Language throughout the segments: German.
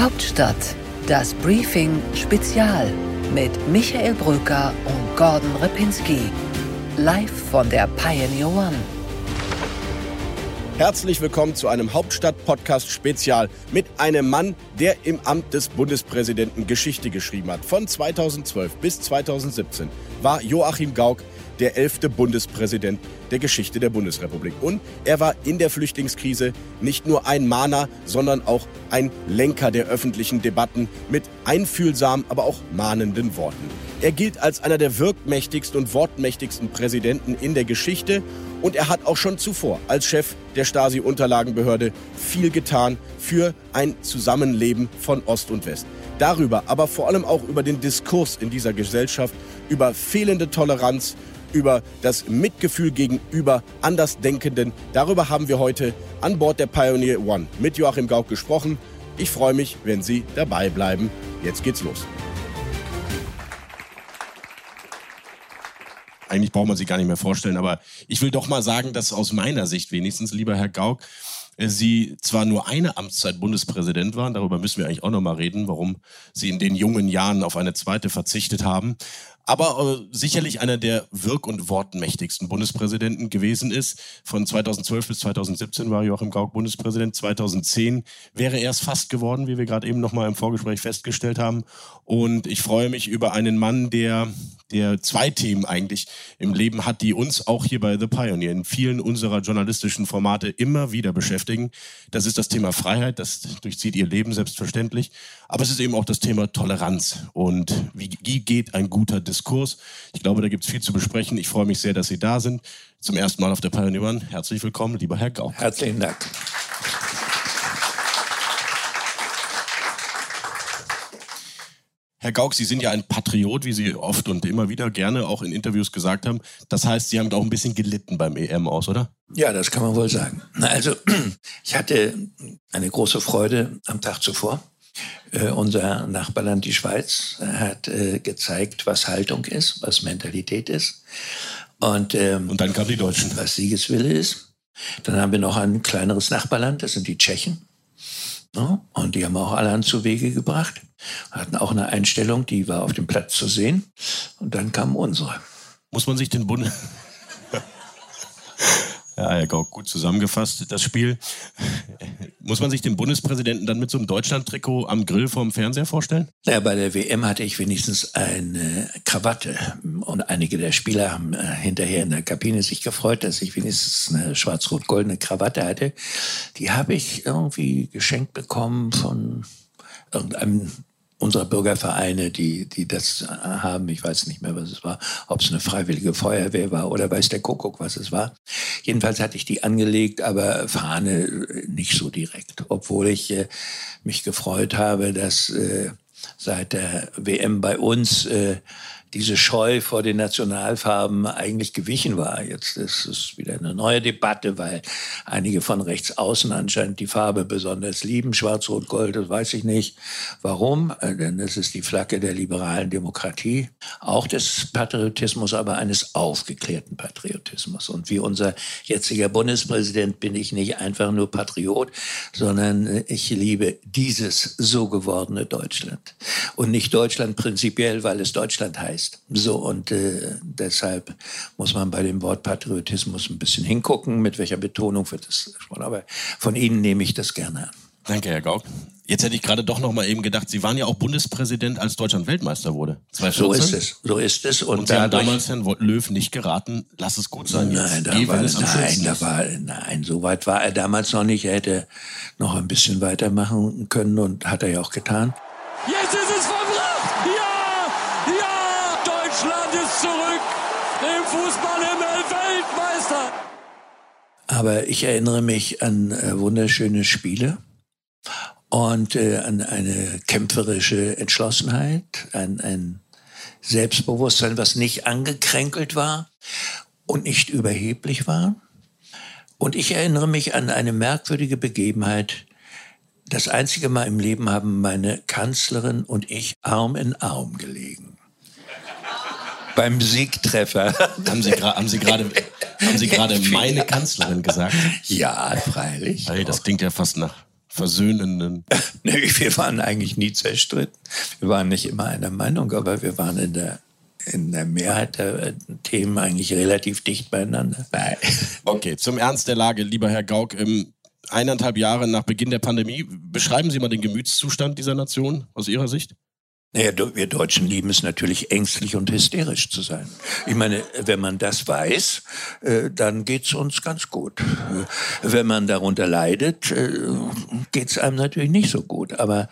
Hauptstadt, das Briefing Spezial mit Michael Brücker und Gordon Repinski. Live von der Pioneer One. Herzlich willkommen zu einem Hauptstadt-Podcast-Spezial mit einem Mann, der im Amt des Bundespräsidenten Geschichte geschrieben hat. Von 2012 bis 2017 war Joachim Gauck der elfte Bundespräsident der Geschichte der Bundesrepublik. Und er war in der Flüchtlingskrise nicht nur ein Mahner, sondern auch ein Lenker der öffentlichen Debatten mit einfühlsamen, aber auch mahnenden Worten. Er gilt als einer der wirkmächtigsten und wortmächtigsten Präsidenten in der Geschichte und er hat auch schon zuvor als Chef der Stasi-Unterlagenbehörde viel getan für ein Zusammenleben von Ost und West. Darüber, aber vor allem auch über den Diskurs in dieser Gesellschaft, über fehlende Toleranz, über das Mitgefühl gegenüber Andersdenkenden. Darüber haben wir heute an Bord der Pioneer One mit Joachim Gauck gesprochen. Ich freue mich, wenn Sie dabei bleiben. Jetzt geht's los. Eigentlich braucht man sich gar nicht mehr vorstellen, aber ich will doch mal sagen, dass aus meiner Sicht wenigstens, lieber Herr Gauck, Sie zwar nur eine Amtszeit Bundespräsident waren, darüber müssen wir eigentlich auch noch mal reden, warum Sie in den jungen Jahren auf eine zweite verzichtet haben, aber äh, sicherlich einer der wirk- und wortmächtigsten Bundespräsidenten gewesen ist. Von 2012 bis 2017 war Joachim Gauck Bundespräsident. 2010 wäre er es fast geworden, wie wir gerade eben noch mal im Vorgespräch festgestellt haben. Und ich freue mich über einen Mann, der der zwei Themen eigentlich im Leben hat, die uns auch hier bei The Pioneer in vielen unserer journalistischen Formate immer wieder beschäftigen. Das ist das Thema Freiheit, das durchzieht ihr Leben selbstverständlich. Aber es ist eben auch das Thema Toleranz und wie, wie geht ein guter Diskurs. Ich glaube, da gibt es viel zu besprechen. Ich freue mich sehr, dass Sie da sind. Zum ersten Mal auf der Pioneer One. Herzlich willkommen, lieber Herr Gauck. Herzlichen Dank. Herr Gauck, Sie sind ja ein Patriot, wie Sie oft und immer wieder gerne auch in Interviews gesagt haben. Das heißt, Sie haben auch ein bisschen gelitten beim EM aus, oder? Ja, das kann man wohl sagen. Also, ich hatte eine große Freude am Tag zuvor. Äh, unser Nachbarland, die Schweiz, hat äh, gezeigt, was Haltung ist, was Mentalität ist. Und, ähm, und dann kamen die Deutschen. Was Siegeswille ist. Dann haben wir noch ein kleineres Nachbarland, das sind die Tschechen. Ja, und die haben auch alle an zu Wege gebracht hatten auch eine Einstellung, die war auf dem Platz zu sehen. Und dann kam unsere. Muss man sich den Bund. Ja, Herr Gauck, gut zusammengefasst, das Spiel. Muss man sich den Bundespräsidenten dann mit so einem Deutschland-Trikot am Grill vorm Fernseher vorstellen? Ja, bei der WM hatte ich wenigstens eine Krawatte. Und einige der Spieler haben äh, hinterher in der Kabine sich gefreut, dass ich wenigstens eine schwarz-rot-goldene Krawatte hatte. Die habe ich irgendwie geschenkt bekommen von irgendeinem unserer Bürgervereine, die, die das haben. Ich weiß nicht mehr, was es war, ob es eine freiwillige Feuerwehr war oder weiß der Kuckuck, was es war. Jedenfalls hatte ich die angelegt, aber Fahne nicht so direkt, obwohl ich äh, mich gefreut habe, dass äh, seit der WM bei uns äh, diese Scheu vor den Nationalfarben eigentlich gewichen war. Jetzt ist es wieder eine neue Debatte, weil einige von rechts außen anscheinend die Farbe besonders lieben. Schwarz, Rot, Gold, das weiß ich nicht. Warum? Äh, denn es ist die Flagge der liberalen Demokratie, auch des Patriotismus, aber eines aufgeklärten Patriotismus. Und wie unser jetziger Bundespräsident bin ich nicht einfach nur Patriot, sondern ich liebe dieses so gewordene Deutschland. Und nicht Deutschland prinzipiell, weil es Deutschland heißt heißt. So, und äh, deshalb muss man bei dem Wort Patriotismus ein bisschen hingucken, mit welcher Betonung wird das gesprochen. Aber von Ihnen nehme ich das gerne an. Danke, Herr Gauck. Jetzt hätte ich gerade doch noch mal eben gedacht, Sie waren ja auch Bundespräsident, als Deutschland Weltmeister wurde. 2014. So ist es, so ist es. Und, und Sie haben damals Herrn Löw nicht geraten, lass es gut sein. Nein, da war, nein, da war, nein, so weit war er damals noch nicht. Er hätte noch ein bisschen weitermachen können und hat er ja auch getan. Jetzt ist es verbracht! Ja! Ja! Deutschland ist zurück im Fußballhimmel Weltmeister! Aber ich erinnere mich an äh, wunderschöne Spiele und äh, an eine kämpferische Entschlossenheit, an ein Selbstbewusstsein, was nicht angekränkelt war und nicht überheblich war. Und ich erinnere mich an eine merkwürdige Begebenheit. Das einzige Mal im Leben haben meine Kanzlerin und ich Arm in Arm gelegen. Beim Siegtreffer. Haben Sie, haben Sie gerade haben Sie gerade meine Kanzlerin gesagt? Ja, freilich. Hey, das klingt ja fast nach versöhnenden? nee, wir waren eigentlich nie zerstritten. Wir waren nicht immer einer Meinung, aber wir waren in der in der Mehrheit der Themen eigentlich relativ dicht beieinander. Okay, zum Ernst der Lage, lieber Herr Gauck. eineinhalb Jahre nach Beginn der Pandemie, beschreiben Sie mal den Gemütszustand dieser Nation aus Ihrer Sicht? Naja, wir Deutschen lieben es natürlich, ängstlich und hysterisch zu sein. Ich meine, wenn man das weiß, äh, dann geht's uns ganz gut. Wenn man darunter leidet, äh, geht's einem natürlich nicht so gut. Aber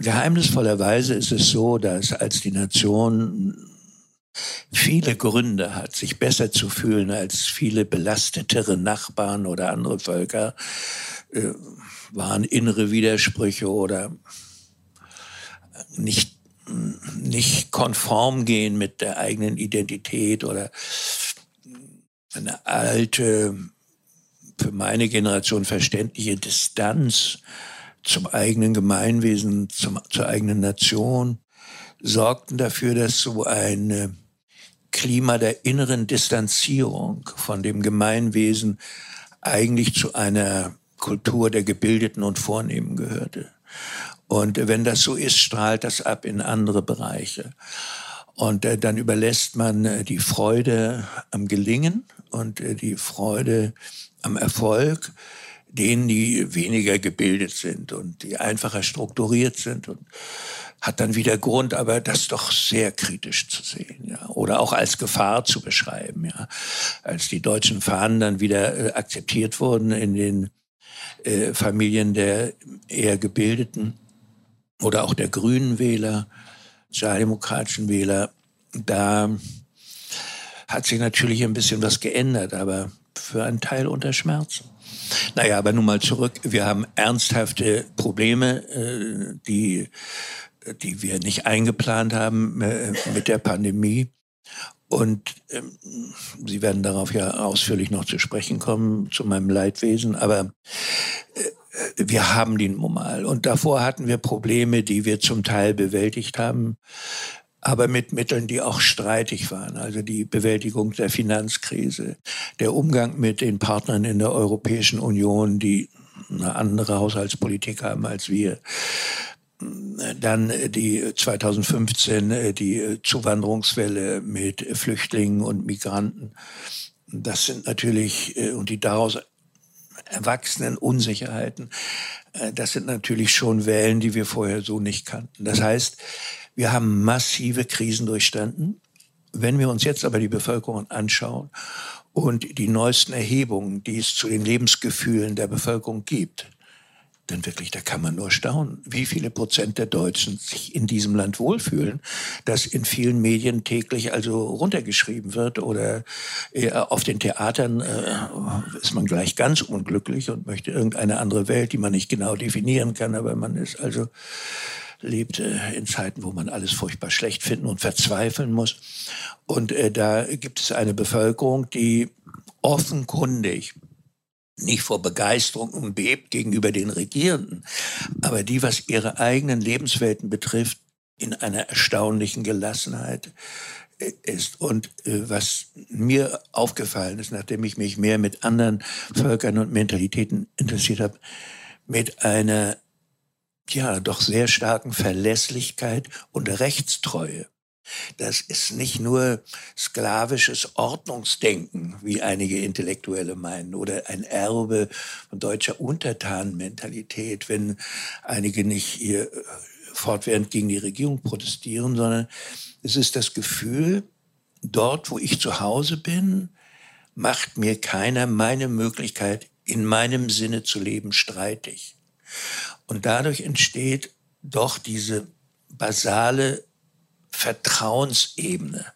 geheimnisvollerweise ist es so, dass als die Nation viele Gründe hat, sich besser zu fühlen als viele belastetere Nachbarn oder andere Völker, äh, waren innere Widersprüche oder nicht, nicht konform gehen mit der eigenen Identität oder eine alte, für meine Generation verständliche Distanz zum eigenen Gemeinwesen, zum, zur eigenen Nation, sorgten dafür, dass so ein Klima der inneren Distanzierung von dem Gemeinwesen eigentlich zu einer Kultur der Gebildeten und Vornehmen gehörte. Und wenn das so ist, strahlt das ab in andere Bereiche. Und äh, dann überlässt man äh, die Freude am Gelingen und äh, die Freude am Erfolg denen, die weniger gebildet sind und die einfacher strukturiert sind und hat dann wieder Grund, aber das doch sehr kritisch zu sehen, ja, oder auch als Gefahr zu beschreiben, ja, als die deutschen Fahnen dann wieder äh, akzeptiert wurden in den äh, Familien der eher gebildeten oder auch der grünen Wähler, sozialdemokratischen Wähler, da hat sich natürlich ein bisschen was geändert, aber für einen Teil unter Schmerzen. Naja, aber nun mal zurück. Wir haben ernsthafte Probleme, äh, die, die wir nicht eingeplant haben äh, mit der Pandemie. Und ähm, Sie werden darauf ja ausführlich noch zu sprechen kommen, zu meinem Leidwesen. Aber äh, wir haben den Momal. Und davor hatten wir Probleme, die wir zum Teil bewältigt haben, aber mit Mitteln, die auch streitig waren. Also die Bewältigung der Finanzkrise, der Umgang mit den Partnern in der Europäischen Union, die eine andere Haushaltspolitik haben als wir. Dann die 2015 die Zuwanderungswelle mit Flüchtlingen und Migranten. Das sind natürlich, und die daraus erwachsenen Unsicherheiten. Äh, das sind natürlich schon Wellen, die wir vorher so nicht kannten. Das heißt, wir haben massive Krisen durchstanden. Wenn wir uns jetzt aber die Bevölkerung anschauen und die neuesten Erhebungen, die es zu den Lebensgefühlen der Bevölkerung gibt, denn wirklich, da kann man nur staunen, wie viele Prozent der Deutschen sich in diesem Land wohlfühlen, das in vielen Medien täglich also runtergeschrieben wird oder äh, auf den Theatern äh, ist man gleich ganz unglücklich und möchte irgendeine andere Welt, die man nicht genau definieren kann, aber man ist also lebt äh, in Zeiten, wo man alles furchtbar schlecht finden und verzweifeln muss. Und äh, da gibt es eine Bevölkerung, die offenkundig nicht vor Begeisterung umbebt gegenüber den Regierenden, aber die, was ihre eigenen Lebenswelten betrifft, in einer erstaunlichen Gelassenheit äh, ist. Und äh, was mir aufgefallen ist, nachdem ich mich mehr mit anderen Völkern und Mentalitäten interessiert habe, mit einer ja doch sehr starken Verlässlichkeit und Rechtstreue. Das ist nicht nur sklavisches Ordnungsdenken, wie einige Intellektuelle meinen, oder ein Erbe von deutscher Untertanenmentalität, wenn einige nicht hier äh, fortwährend gegen die Regierung protestieren, sondern es ist das Gefühl, dort, wo ich zu Hause bin, macht mir keiner meine Möglichkeit, in meinem Sinne zu leben, streitig. Und dadurch entsteht doch diese basale Vertrauensebene,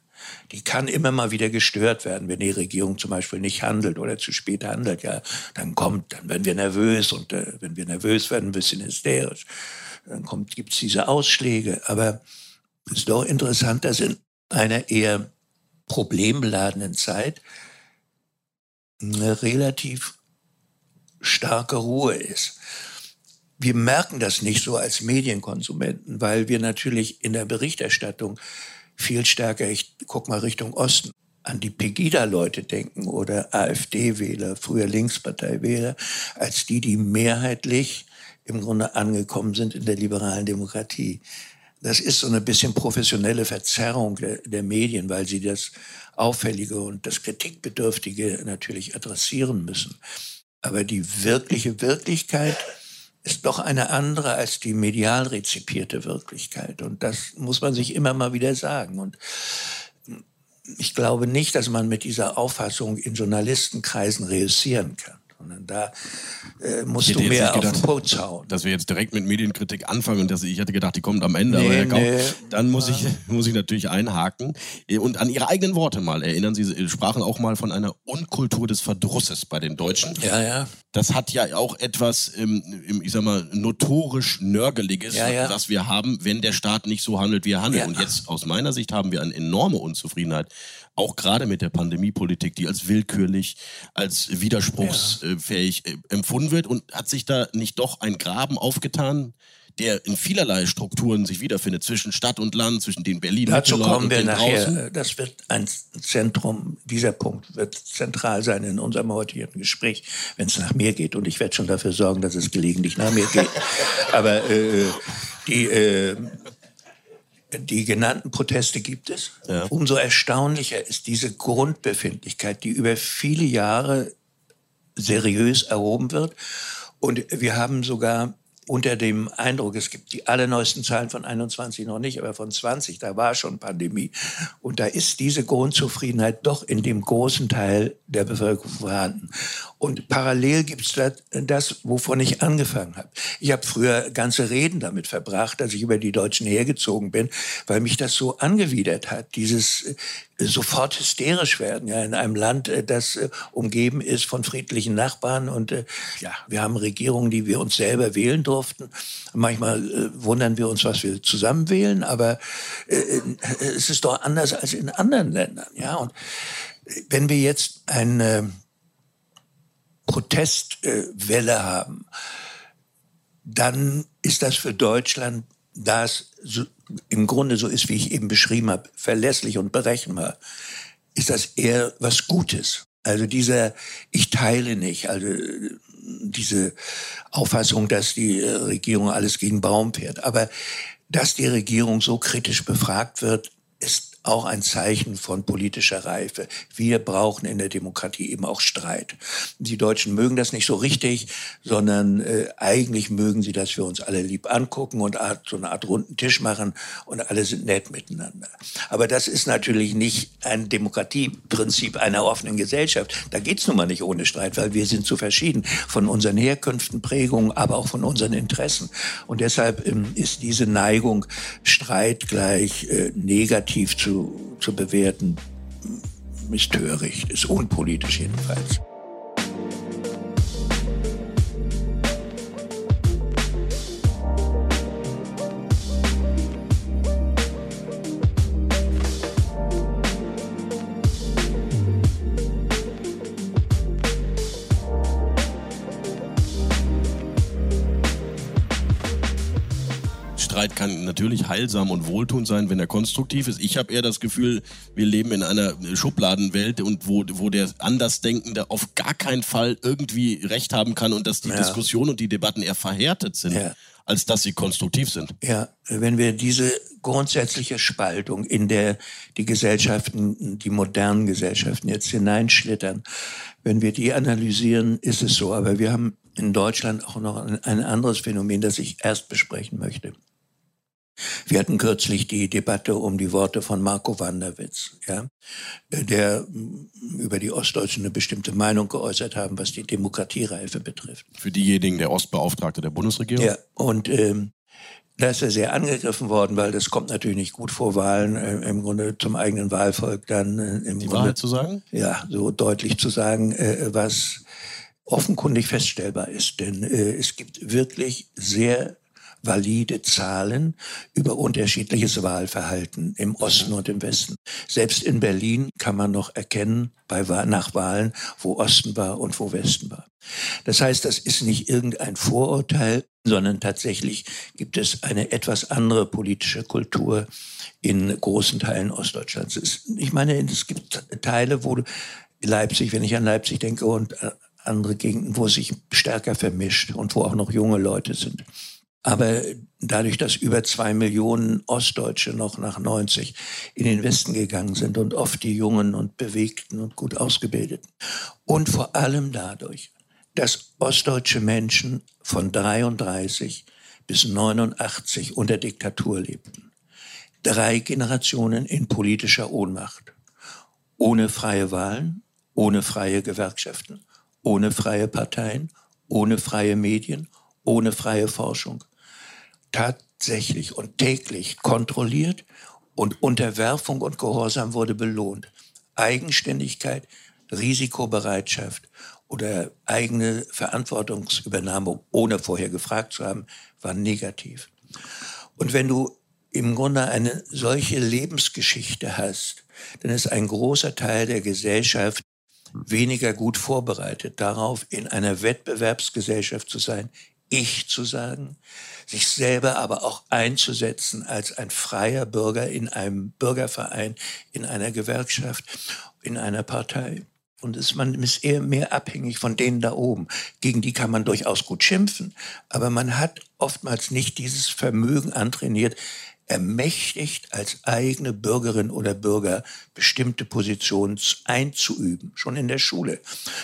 die kann immer mal wieder gestört werden, wenn die Regierung zum Beispiel nicht handelt oder zu spät handelt. Ja, dann kommt, dann werden wir nervös und äh, wenn wir nervös werden, ein bisschen hysterisch. Dann kommt, gibt's diese Ausschläge. Aber es ist doch interessant, dass in einer eher problembeladenen Zeit eine relativ starke Ruhe ist wir merken das nicht so als Medienkonsumenten, weil wir natürlich in der Berichterstattung viel stärker, ich guck mal Richtung Osten, an die Pegida-Leute denken oder AfD-Wähler, früher Linkspartei-Wähler, als die, die mehrheitlich im Grunde angekommen sind in der liberalen Demokratie. Das ist so eine bisschen professionelle Verzerrung der, der Medien, weil sie das Auffällige und das Kritikbedürftige natürlich adressieren müssen. Aber die wirkliche Wirklichkeit ist doch eine andere als die medial rezipierte Wirklichkeit. Und das muss man sich immer mal wieder sagen. Und ich glaube nicht, dass man mit dieser Auffassung in Journalistenkreisen reüssieren kann sondern da äh, musst du mehr auf den Putz hauen. Dass wir jetzt direkt mit Medienkritik anfangen und dass ich hatte gedacht, die kommt am Ende, nee, aber nee. dann muss ich, muss ich natürlich einhaken und an Ihre eigenen Worte mal erinnern. Sie sprachen auch mal von einer Unkultur des Verdrusses bei den Deutschen. Ja, ja. Das hat ja auch etwas, im, ich sag mal, notorisch Nörgeliges, ja, ja. was wir haben, wenn der Staat nicht so handelt, wie er handelt. Ja. Und jetzt aus meiner Sicht haben wir eine enorme Unzufriedenheit auch gerade mit der Pandemiepolitik, die als willkürlich, als widerspruchsfähig ja. Äh, empfunden wird und hat sich da nicht doch ein Graben aufgetan, der in vielerlei Strukturen sich wiederfindet, zwischen Stadt und Land, zwischen den Berliner Dazu kommen wir nachher. Draußen. Das wird ein Zentrum, dieser Punkt wird zentral sein in unserem heutigen Gespräch, wenn es nach mir geht. Und ich werde schon dafür sorgen, dass es gelegentlich nach mir geht. Aber äh, die äh, die genannten Proteste gibt es. Ja. Umso erstaunlicher ist diese Grundbefindlichkeit, die über viele Jahre seriös erhoben wird. Und wir haben sogar unter dem Eindruck, es gibt die allerneuesten Zahlen von 21 noch nicht, aber von 20, da war schon Pandemie. Und da ist diese Grundzufriedenheit doch in dem großen Teil der Bevölkerung vorhanden. Und parallel gibt es das, das, wovon ich angefangen habe. Ich habe früher ganze Reden damit verbracht, dass ich über die Deutschen hergezogen bin, weil mich das so angewidert hat, dieses sofort hysterisch werden, ja, in einem Land, äh, das äh, umgeben ist von friedlichen Nachbarn und äh, ja, wir haben Regierungen, die wir uns selber wählen durften. Manchmal äh, wundern wir uns, was wir zusammen wählen, aber äh, es ist doch anders als in anderen Ländern, ja. Und wenn wir jetzt eine Protestwelle haben, dann ist das für Deutschland das so, im Grunde so ist, wie ich eben beschrieben habe, verlässlich und berechenbar, ist das eher was Gutes. Also dieser, ich teile nicht, also diese Auffassung, dass die Regierung alles gegen Baum fährt. Aber dass die Regierung so kritisch befragt wird, ist auch ein Zeichen von politischer Reife. Wir brauchen in der Demokratie eben auch Streit. Die Deutschen mögen das nicht so richtig, sondern äh, eigentlich mögen sie, dass wir uns alle lieb angucken und Art, so eine Art runden Tisch machen und alle sind nett miteinander. Aber das ist natürlich nicht ein Demokratieprinzip einer offenen Gesellschaft. Da geht's nun mal nicht ohne Streit, weil wir sind zu verschieden von unseren Herkünften, Prägungen, aber auch von unseren Interessen. Und deshalb ähm, ist diese Neigung, Streit gleich äh, negativ zu zu, zu bewerten, ist töricht, ist unpolitisch jedenfalls. Natürlich heilsam und wohltuend sein, wenn er konstruktiv ist. Ich habe eher das Gefühl, wir leben in einer Schubladenwelt und wo, wo der Andersdenkende auf gar keinen Fall irgendwie Recht haben kann und dass die ja. Diskussionen und die Debatten eher verhärtet sind. Ja als dass sie konstruktiv sind. Ja, wenn wir diese grundsätzliche Spaltung, in der die Gesellschaften, die modernen Gesellschaften jetzt hineinschlittern, wenn wir die analysieren, ist es so. Aber wir haben in Deutschland auch noch ein anderes Phänomen, das ich erst besprechen möchte. Wir hatten kürzlich die Debatte um die Worte von Marco Wanderwitz, ja, der über die Ostdeutschen eine bestimmte Meinung geäußert haben, was die Demokratiereife betrifft. Für diejenigen der Ostbeauftragte der Bundesregierung? Ja, und ähm, da ist er sehr angegriffen worden, weil das kommt natürlich nicht gut vor Wahlen, äh, im Grunde zum eigenen Wahlvolk dann. Äh, im die Grunde, Wahrheit zu sagen? Ja, so deutlich zu sagen, äh, was offenkundig feststellbar ist. Denn äh, es gibt wirklich sehr valide Zahlen über unterschiedliches Wahlverhalten im Osten und im Westen. Selbst in Berlin kann man noch erkennen, bei, nach Wahlen, wo Osten war und wo Westen war. Das heißt, das ist nicht irgendein Vorurteil, sondern tatsächlich gibt es eine etwas andere politische Kultur in großen Teilen Ostdeutschlands. Ich meine, es gibt Teile, wo Leipzig, wenn ich an Leipzig denke und äh, andere Gegenden, wo es sich stärker vermischt und wo auch noch junge Leute sind. Aber dadurch, dass über zwei Millionen Ostdeutsche noch nach 90 in den Westen gegangen sind und oft die Jungen und Bewegten und gut Ausgebildeten. Und vor allem dadurch, dass ostdeutsche Menschen von 33 bis 89 unter Diktatur lebten. Drei Generationen in politischer Ohnmacht. Ohne freie Wahlen, ohne freie Gewerkschaften, ohne freie Parteien, ohne freie Medien, ohne freie Forschung tatsächlich und täglich kontrolliert und Unterwerfung und Gehorsam wurde belohnt. Eigenständigkeit, Risikobereitschaft oder eigene Verantwortungsübernahme, ohne vorher gefragt zu haben, war negativ. Und wenn du im Grunde eine solche Lebensgeschichte hast, dann ist ein großer Teil der Gesellschaft weniger gut vorbereitet darauf, in einer Wettbewerbsgesellschaft zu sein, ich zu sagen, sich selber aber auch einzusetzen als ein freier Bürger in einem Bürgerverein, in einer Gewerkschaft, in einer Partei. Und ist, man ist eher mehr abhängig von denen da oben. Gegen die kann man durchaus gut schimpfen, aber man hat oftmals nicht dieses Vermögen antrainiert, ermächtigt, als eigene Bürgerin oder Bürger bestimmte Positionen einzuüben, schon in der Schule.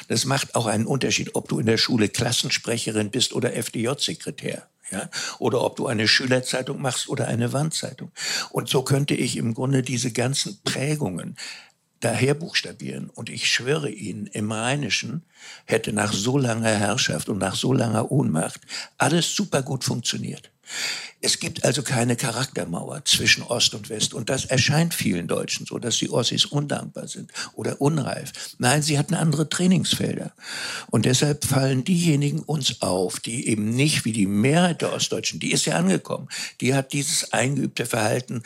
Das macht auch einen Unterschied, ob du in der Schule Klassensprecherin bist oder FDJ-Sekretär. Ja, oder ob du eine Schülerzeitung machst oder eine Wandzeitung. Und so könnte ich im Grunde diese ganzen Prägungen daher buchstabieren. Und ich schwöre Ihnen, im Rheinischen hätte nach so langer Herrschaft und nach so langer Ohnmacht alles super gut funktioniert. Es gibt also keine Charaktermauer zwischen Ost und West. Und das erscheint vielen Deutschen so, dass die Ossis undankbar sind oder unreif. Nein, sie hatten andere Trainingsfelder. Und deshalb fallen diejenigen uns auf, die eben nicht wie die Mehrheit der Ostdeutschen, die ist ja angekommen, die hat dieses eingeübte Verhalten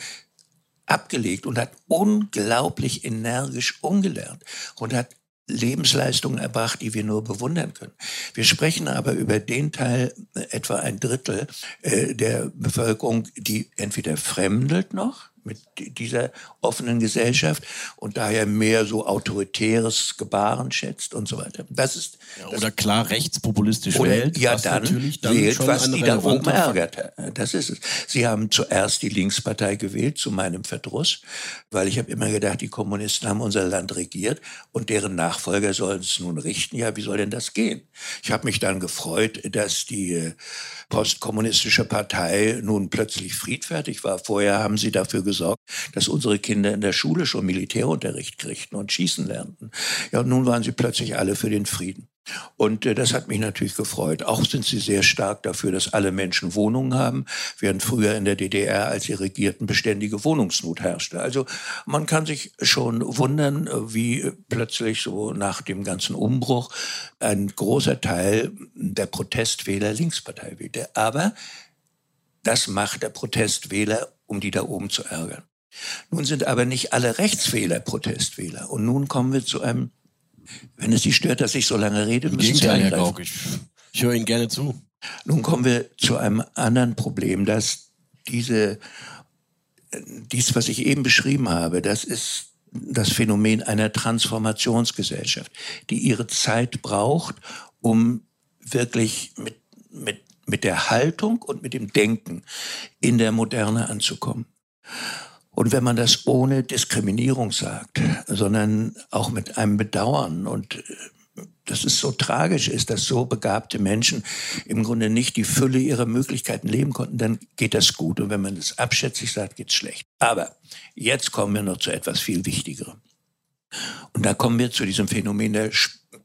abgelegt und hat unglaublich energisch umgelernt und hat Lebensleistungen erbracht, die wir nur bewundern können. Wir sprechen aber über den Teil, äh, etwa ein Drittel äh, der Bevölkerung, die entweder fremdelt noch, mit dieser offenen Gesellschaft und daher mehr so autoritäres Gebaren schätzt und so weiter. Das ist ja, oder das, klar rechtspopulistisch oder, wählt, ja dann, dann wählt, was die da oben ärgert. Das ist es. Sie haben zuerst die Linkspartei gewählt zu meinem Verdruss, weil ich habe immer gedacht, die Kommunisten haben unser Land regiert und deren Nachfolger sollen es nun richten. Ja, wie soll denn das gehen? Ich habe mich dann gefreut, dass die äh, postkommunistische Partei nun plötzlich friedfertig war. Vorher haben sie dafür gesorgt, dass unsere Kinder in der Schule schon Militärunterricht kriegten und schießen lernten. Ja, und nun waren sie plötzlich alle für den Frieden. Und äh, das hat mich natürlich gefreut. Auch sind sie sehr stark dafür, dass alle Menschen Wohnungen haben, während früher in der DDR, als sie regierten, beständige Wohnungsnot herrschte. Also man kann sich schon wundern, wie plötzlich so nach dem ganzen Umbruch ein großer Teil der Protestwähler Linkspartei wählte. Aber das macht der Protestwähler, um die da oben zu ärgern. Nun sind aber nicht alle Rechtswähler Protestwähler. Und nun kommen wir zu einem wenn es Sie stört, dass ich so lange rede, Im müssen Sie Herr Gauck, ich, ich höre Ihnen gerne zu. Nun kommen wir zu einem anderen Problem, dass diese, dies, was ich eben beschrieben habe, das ist das Phänomen einer Transformationsgesellschaft, die ihre Zeit braucht, um wirklich mit, mit, mit der Haltung und mit dem Denken in der Moderne anzukommen. Und wenn man das ohne Diskriminierung sagt, sondern auch mit einem Bedauern und äh, dass es so tragisch ist, dass so begabte Menschen im Grunde nicht die Fülle ihrer Möglichkeiten leben konnten, dann geht das gut. Und wenn man das abschätzig sagt, geht's schlecht. Aber jetzt kommen wir noch zu etwas viel Wichtigerem. Und da kommen wir zu diesem Phänomen der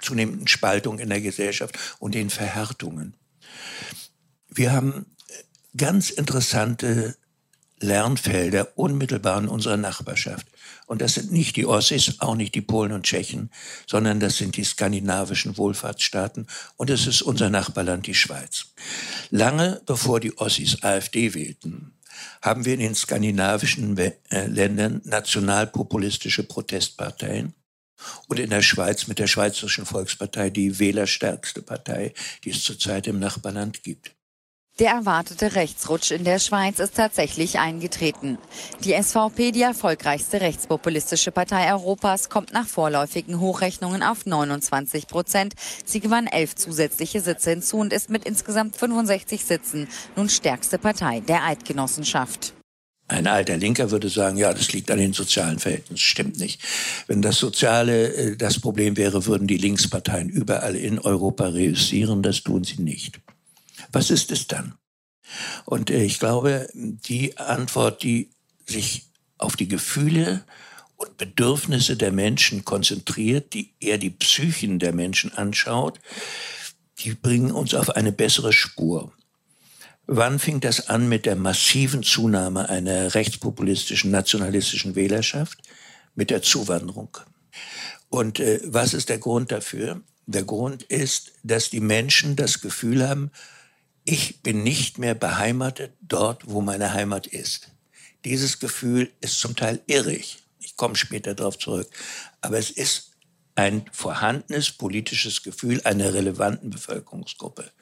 zunehmenden Spaltung in der Gesellschaft und den Verhärtungen. Wir haben ganz interessante Lernfelder unmittelbar in unserer Nachbarschaft. Und das sind nicht die Ossis, auch nicht die Polen und Tschechen, sondern das sind die skandinavischen Wohlfahrtsstaaten und es ist unser Nachbarland, die Schweiz. Lange bevor die Ossis AfD wählten, haben wir in den skandinavischen äh, Ländern nationalpopulistische Protestparteien und in der Schweiz mit der Schweizerischen Volkspartei die wählerstärkste Partei, die es zurzeit im Nachbarland gibt. Der erwartete Rechtsrutsch in der Schweiz ist tatsächlich eingetreten. Die SVP, die erfolgreichste rechtspopulistische Partei Europas, kommt nach vorläufigen Hochrechnungen auf 29 Prozent. Sie gewann elf zusätzliche Sitze hinzu und ist mit insgesamt 65 Sitzen nun stärkste Partei der Eidgenossenschaft. Ein alter Linker würde sagen, ja, das liegt an den sozialen Verhältnissen. Stimmt nicht. Wenn das Soziale äh, das Problem wäre, würden die Linksparteien überall in Europa reüssieren. Das tun sie nicht. Was ist es dann? Und äh, ich glaube, die Antwort, die sich auf die Gefühle und Bedürfnisse der Menschen konzentriert, die eher die Psychen der Menschen anschaut, die bringen uns auf eine bessere Spur. Wann fing das an mit der massiven Zunahme einer rechtspopulistischen, nationalistischen Wählerschaft? Mit der Zuwanderung. Und äh, was ist der Grund dafür? Der Grund ist, dass die Menschen das Gefühl haben, ich bin nicht mehr beheimatet dort, wo meine Heimat ist. Dieses Gefühl ist zum Teil irrig. Ich komme später darauf zurück. Aber es ist ein vorhandenes politisches Gefühl einer relevanten Bevölkerungsgruppe.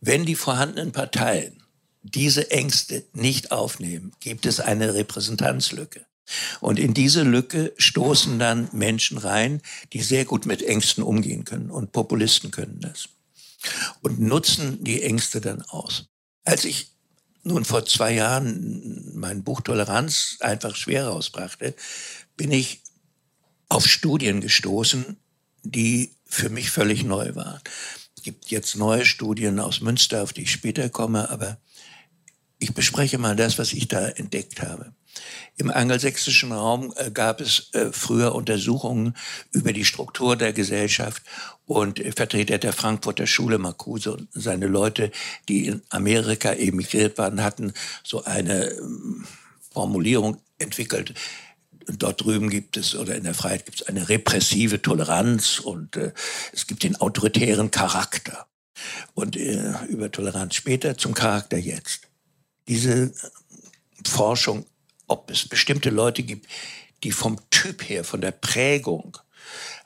Wenn die vorhandenen Parteien diese Ängste nicht aufnehmen, gibt es eine Repräsentanzlücke. Und in diese Lücke stoßen dann Menschen rein, die sehr gut mit Ängsten umgehen können. Und Populisten können das und nutzen die Ängste dann aus. Als ich nun vor zwei Jahren mein Buch Toleranz einfach schwer rausbrachte, bin ich auf Studien gestoßen, die für mich völlig neu waren. Es gibt jetzt neue Studien aus Münster, auf die ich später komme, aber ich bespreche mal das, was ich da entdeckt habe. Im angelsächsischen Raum äh, gab es äh, früher Untersuchungen über die Struktur der Gesellschaft und Vertreter der Frankfurter Schule, Marcuse und seine Leute, die in Amerika emigriert waren, hatten so eine ähm, Formulierung entwickelt. Dort drüben gibt es, oder in der Freiheit gibt es eine repressive Toleranz und äh, es gibt den autoritären Charakter. Und äh, über Toleranz später zum Charakter jetzt. Diese Forschung ob es bestimmte Leute gibt, die vom Typ her, von der Prägung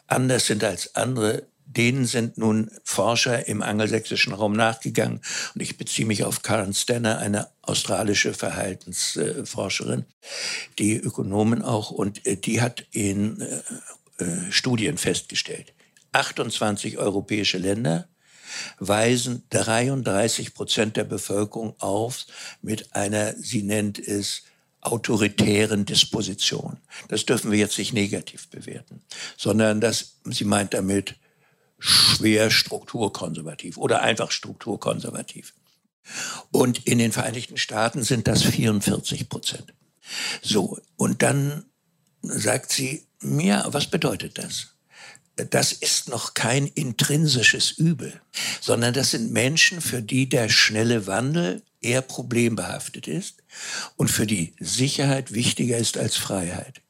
anders sind als andere, denen sind nun Forscher im angelsächsischen Raum nachgegangen. Und ich beziehe mich auf Karen Stanner, eine australische Verhaltensforscherin, die Ökonomen auch, und äh, die hat in äh, äh, Studien festgestellt, 28 europäische Länder weisen 33 Prozent der Bevölkerung auf mit einer, sie nennt es, autoritären Disposition. Das dürfen wir jetzt nicht negativ bewerten, sondern das, sie meint damit schwer strukturkonservativ oder einfach strukturkonservativ. Und in den Vereinigten Staaten sind das 44 Prozent. So, und dann sagt sie, ja, was bedeutet das? Das ist noch kein intrinsisches Übel, sondern das sind Menschen, für die der schnelle Wandel eher problembehaftet ist und für die Sicherheit wichtiger ist als Freiheit.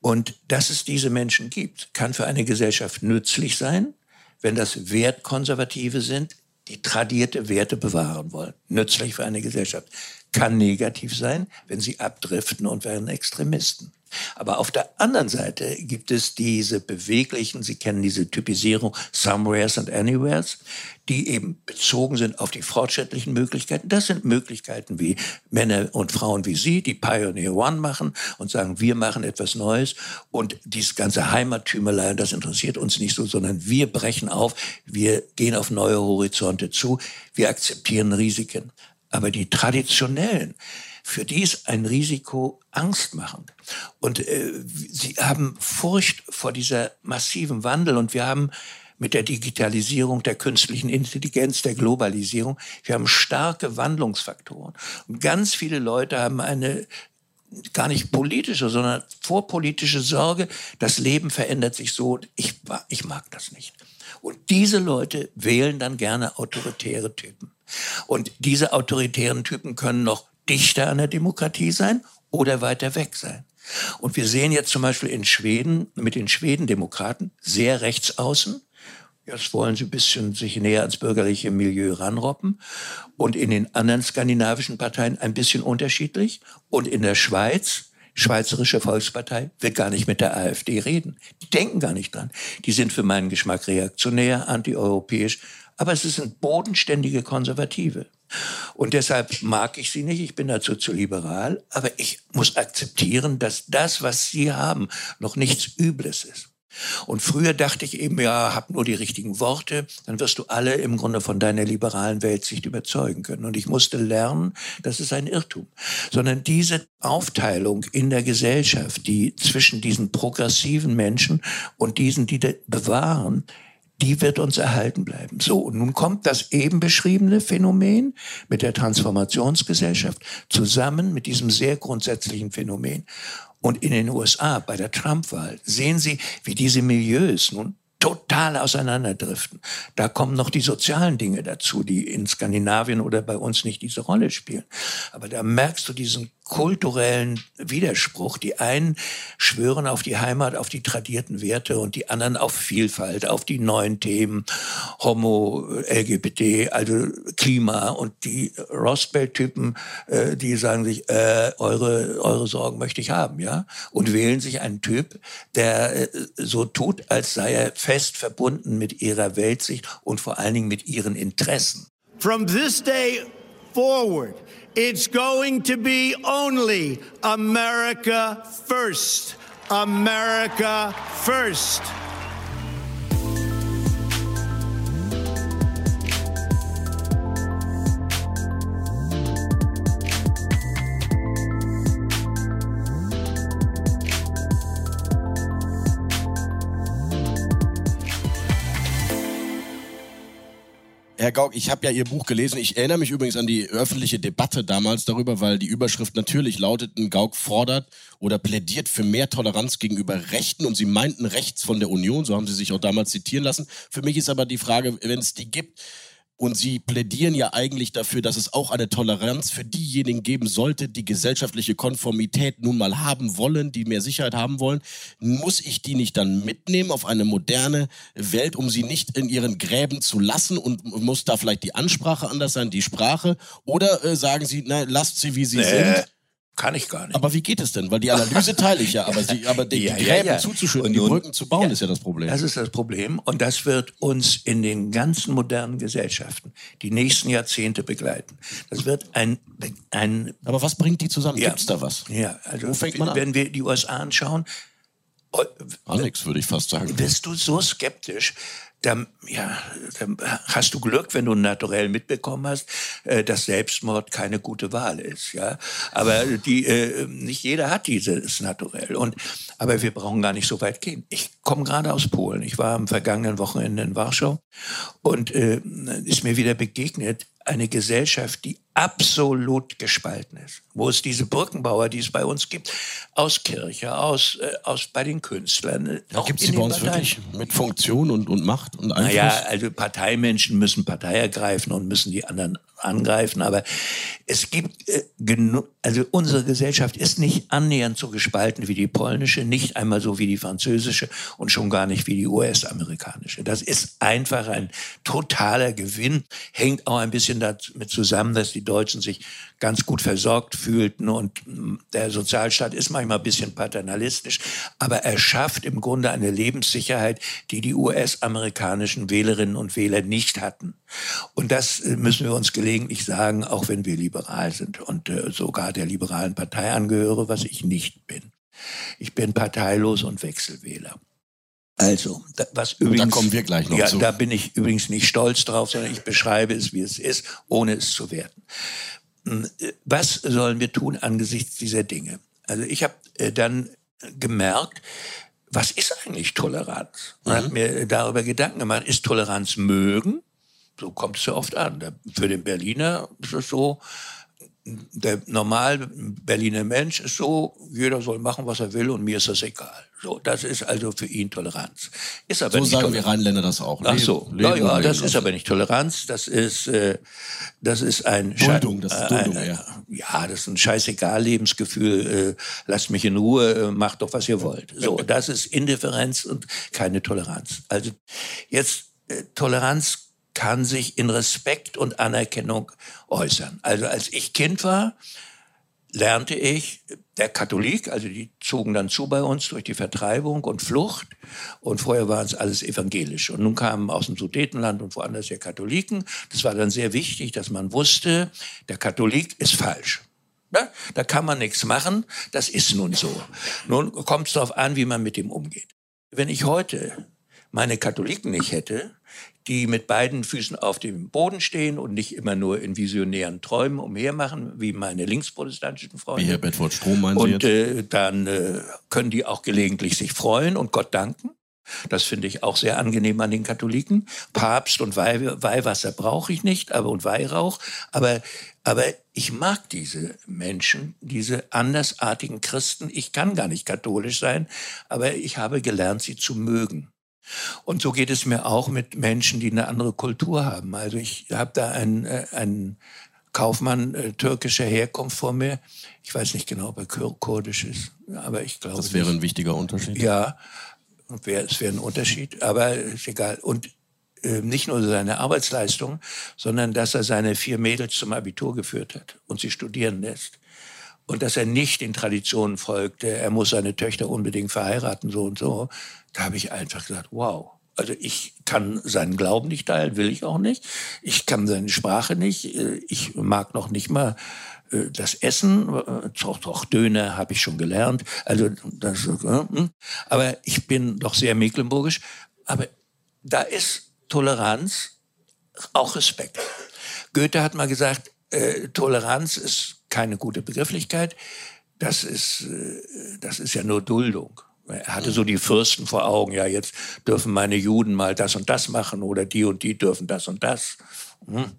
Und dass es diese Menschen gibt, kann für eine Gesellschaft nützlich sein, wenn das Wertkonservative sind, die tradierte Werte bewahren wollen. Nützlich für eine Gesellschaft. Kann negativ sein, wenn sie abdriften und werden Extremisten. Aber auf der anderen Seite gibt es diese beweglichen, Sie kennen diese Typisierung Somewheres and Anywheres, die eben bezogen sind auf die fortschrittlichen Möglichkeiten. Das sind Möglichkeiten wie Männer und Frauen wie Sie, die Pioneer One machen und sagen, wir machen etwas Neues und dieses ganze Heimattümerlei, das interessiert uns nicht so, sondern wir brechen auf, wir gehen auf neue Horizonte zu, wir akzeptieren Risiken. Aber die traditionellen, für die ist ein Risiko angstmachend. Und äh, sie haben Furcht vor dieser massiven Wandel. Und wir haben mit der Digitalisierung, der künstlichen Intelligenz, der Globalisierung, wir haben starke Wandlungsfaktoren. Und ganz viele Leute haben eine gar nicht politische, sondern vorpolitische Sorge. Das Leben verändert sich so. Ich, ich mag das nicht. Und diese Leute wählen dann gerne autoritäre Typen. Und diese autoritären Typen können noch dichter an der Demokratie sein oder weiter weg sein. Und wir sehen jetzt zum Beispiel in Schweden mit den Schwedendemokraten sehr rechtsaußen. Jetzt wollen sie ein bisschen sich näher ans bürgerliche Milieu ranroppen. Und in den anderen skandinavischen Parteien ein bisschen unterschiedlich. Und in der Schweiz, Schweizerische Volkspartei, will gar nicht mit der AfD reden. Die denken gar nicht dran. Die sind für meinen Geschmack reaktionär, antieuropäisch. Aber es sind bodenständige Konservative. Und deshalb mag ich sie nicht, ich bin dazu zu liberal, aber ich muss akzeptieren, dass das, was sie haben, noch nichts Übles ist. Und früher dachte ich eben, ja, hab nur die richtigen Worte, dann wirst du alle im Grunde von deiner liberalen Weltsicht überzeugen können. Und ich musste lernen, das ist ein Irrtum. Sondern diese Aufteilung in der Gesellschaft, die zwischen diesen progressiven Menschen und diesen, die bewahren, die wird uns erhalten bleiben. So, und nun kommt das eben beschriebene Phänomen mit der Transformationsgesellschaft zusammen mit diesem sehr grundsätzlichen Phänomen. Und in den USA bei der Trump-Wahl sehen Sie, wie diese Milieus nun total auseinanderdriften. Da kommen noch die sozialen Dinge dazu, die in Skandinavien oder bei uns nicht diese Rolle spielen. Aber da merkst du diesen kulturellen Widerspruch. Die einen schwören auf die Heimat, auf die tradierten Werte und die anderen auf Vielfalt, auf die neuen Themen, Homo, LGBT, also Klima. Und die Rostbelt-Typen, äh, die sagen sich, äh, eure, eure Sorgen möchte ich haben, ja? Und wählen sich einen Typ, der äh, so tut, als sei er fest verbunden mit ihrer Weltsicht und vor allen Dingen mit ihren Interessen. From this day forward, It's going to be only America first. America first. Herr Gauck, ich habe ja Ihr Buch gelesen. Ich erinnere mich übrigens an die öffentliche Debatte damals darüber, weil die Überschrift natürlich lauteten, Gauck fordert oder plädiert für mehr Toleranz gegenüber Rechten und Sie meinten rechts von der Union, so haben Sie sich auch damals zitieren lassen. Für mich ist aber die Frage, wenn es die gibt, und sie plädieren ja eigentlich dafür, dass es auch eine Toleranz für diejenigen geben sollte, die gesellschaftliche Konformität nun mal haben wollen, die mehr Sicherheit haben wollen. Muss ich die nicht dann mitnehmen auf eine moderne Welt, um sie nicht in ihren Gräben zu lassen? Und muss da vielleicht die Ansprache anders sein, die Sprache? Oder äh, sagen sie, nein, lasst sie, wie sie nee. sind? Kann ich gar nicht. Aber wie geht es denn? Weil die Analyse teile ich ja, aber, sie, aber die, ja, die Gräben ja, ja. zuzuschütten, die Brücken zu bauen, ist ja das Problem. Das ist das Problem und das wird uns in den ganzen modernen Gesellschaften die nächsten Jahrzehnte begleiten. Das wird ein... ein aber was bringt die zusammen? Ja, Gibt's da was? Ja, also Wo fängt man an? wenn wir die USA anschauen... Alex, würde ich fast sagen. Bist du so skeptisch, dann, ja, dann hast du Glück, wenn du naturell mitbekommen hast, äh, dass Selbstmord keine gute Wahl ist. Ja, aber die, äh, nicht jeder hat dieses naturell. Und aber wir brauchen gar nicht so weit gehen. Ich komme gerade aus Polen. Ich war am vergangenen Wochenende in Warschau und äh, ist mir wieder begegnet eine Gesellschaft, die absolut gespalten ist. Wo es diese Brückenbauer, die es bei uns gibt, aus Kirche, aus, äh, aus bei den Künstlern. Äh, da gibt es die bei uns Parteien. wirklich mit Funktion und, und Macht und Einfluss? Naja, also Parteimenschen müssen Partei ergreifen und müssen die anderen angreifen. Aber es gibt äh, genug, also unsere Gesellschaft ist nicht annähernd so gespalten wie die polnische, nicht einmal so wie die französische und schon gar nicht wie die US-amerikanische. Das ist einfach ein totaler Gewinn, hängt auch ein bisschen damit zusammen, dass die Deutschen sich ganz gut versorgt fühlten und der Sozialstaat ist manchmal ein bisschen paternalistisch, aber er schafft im Grunde eine Lebenssicherheit, die die US-amerikanischen Wählerinnen und Wähler nicht hatten. Und das äh, müssen wir uns gelegentlich sagen, auch wenn wir liberal sind und äh, sogar der liberalen Partei angehöre, was ich nicht bin. Ich bin parteilos und Wechselwähler. Also, da, was übrigens, da kommen wir gleich noch ja, zu. Da bin ich übrigens nicht stolz drauf, sondern ich beschreibe es, wie es ist, ohne es zu werten. Hm, was sollen wir tun angesichts dieser Dinge? Also ich habe äh, dann gemerkt, was ist eigentlich Toleranz? Und mhm. habe mir darüber Gedanken gemacht, ist Toleranz mögen? So kommt es ja oft an. Für den Berliner ist es so, der normal Berliner Mensch ist so, jeder soll machen, was er will und mir ist das egal. So, das ist also für ihn Toleranz. Ist aber so nicht sagen Toleranz. wir Rheinländer das auch. Ach so, Leben, ja, ja, das ist aber nicht Toleranz. Das ist, äh, das ist ein Duldung, das ist Duldung, äh, ja. Ja, das ist ein scheißegal Lebensgefühl. Äh, lasst mich in Ruhe, äh, macht doch was ihr wollt. So, das ist Indifferenz und keine Toleranz. Also jetzt äh, Toleranz kann sich in Respekt und Anerkennung äußern. Also als ich Kind war, lernte ich, der Katholik, also die zogen dann zu bei uns durch die Vertreibung und Flucht. Und vorher waren es alles evangelisch. Und nun kamen aus dem Sudetenland und woanders ja Katholiken. Das war dann sehr wichtig, dass man wusste, der Katholik ist falsch. Ja, da kann man nichts machen. Das ist nun so. Nun kommt es darauf an, wie man mit dem umgeht. Wenn ich heute meine Katholiken nicht hätte, die mit beiden Füßen auf dem Boden stehen und nicht immer nur in visionären Träumen umhermachen, wie meine linksprotestantischen Freunde. Wie Herr Bedford Strom meinen Und äh, dann äh, können die auch gelegentlich sich freuen und Gott danken. Das finde ich auch sehr angenehm an den Katholiken. Papst und Weih, Weihwasser brauche ich nicht, aber und Weihrauch. Aber, aber ich mag diese Menschen, diese andersartigen Christen. Ich kann gar nicht katholisch sein, aber ich habe gelernt, sie zu mögen. Und so geht es mir auch mit Menschen, die eine andere Kultur haben. Also ich habe da einen, äh, einen Kaufmann äh, türkischer Herkunft vor mir. Ich weiß nicht genau, ob er kurdisch ist, aber ich glaube. Das wäre nicht. ein wichtiger Unterschied. Ja, wär, es wäre ein Unterschied, aber ist egal. Und äh, nicht nur seine Arbeitsleistung, sondern dass er seine vier Mädels zum Abitur geführt hat und sie studieren lässt und dass er nicht den Traditionen folgte, er muss seine Töchter unbedingt verheiraten, so und so, da habe ich einfach gesagt, wow. Also ich kann seinen Glauben nicht teilen, will ich auch nicht. Ich kann seine Sprache nicht. Äh, ich mag noch nicht mal äh, das Essen. Äh, doch, doch, Döner habe ich schon gelernt. Also das, hm. aber ich bin doch sehr mecklenburgisch. Aber da ist Toleranz auch Respekt. Goethe hat mal gesagt, Toleranz ist keine gute Begrifflichkeit. Das ist, äh, das ist ja nur Duldung. Er hatte so die Fürsten vor Augen, ja, jetzt dürfen meine Juden mal das und das machen oder die und die dürfen das und das. Hm.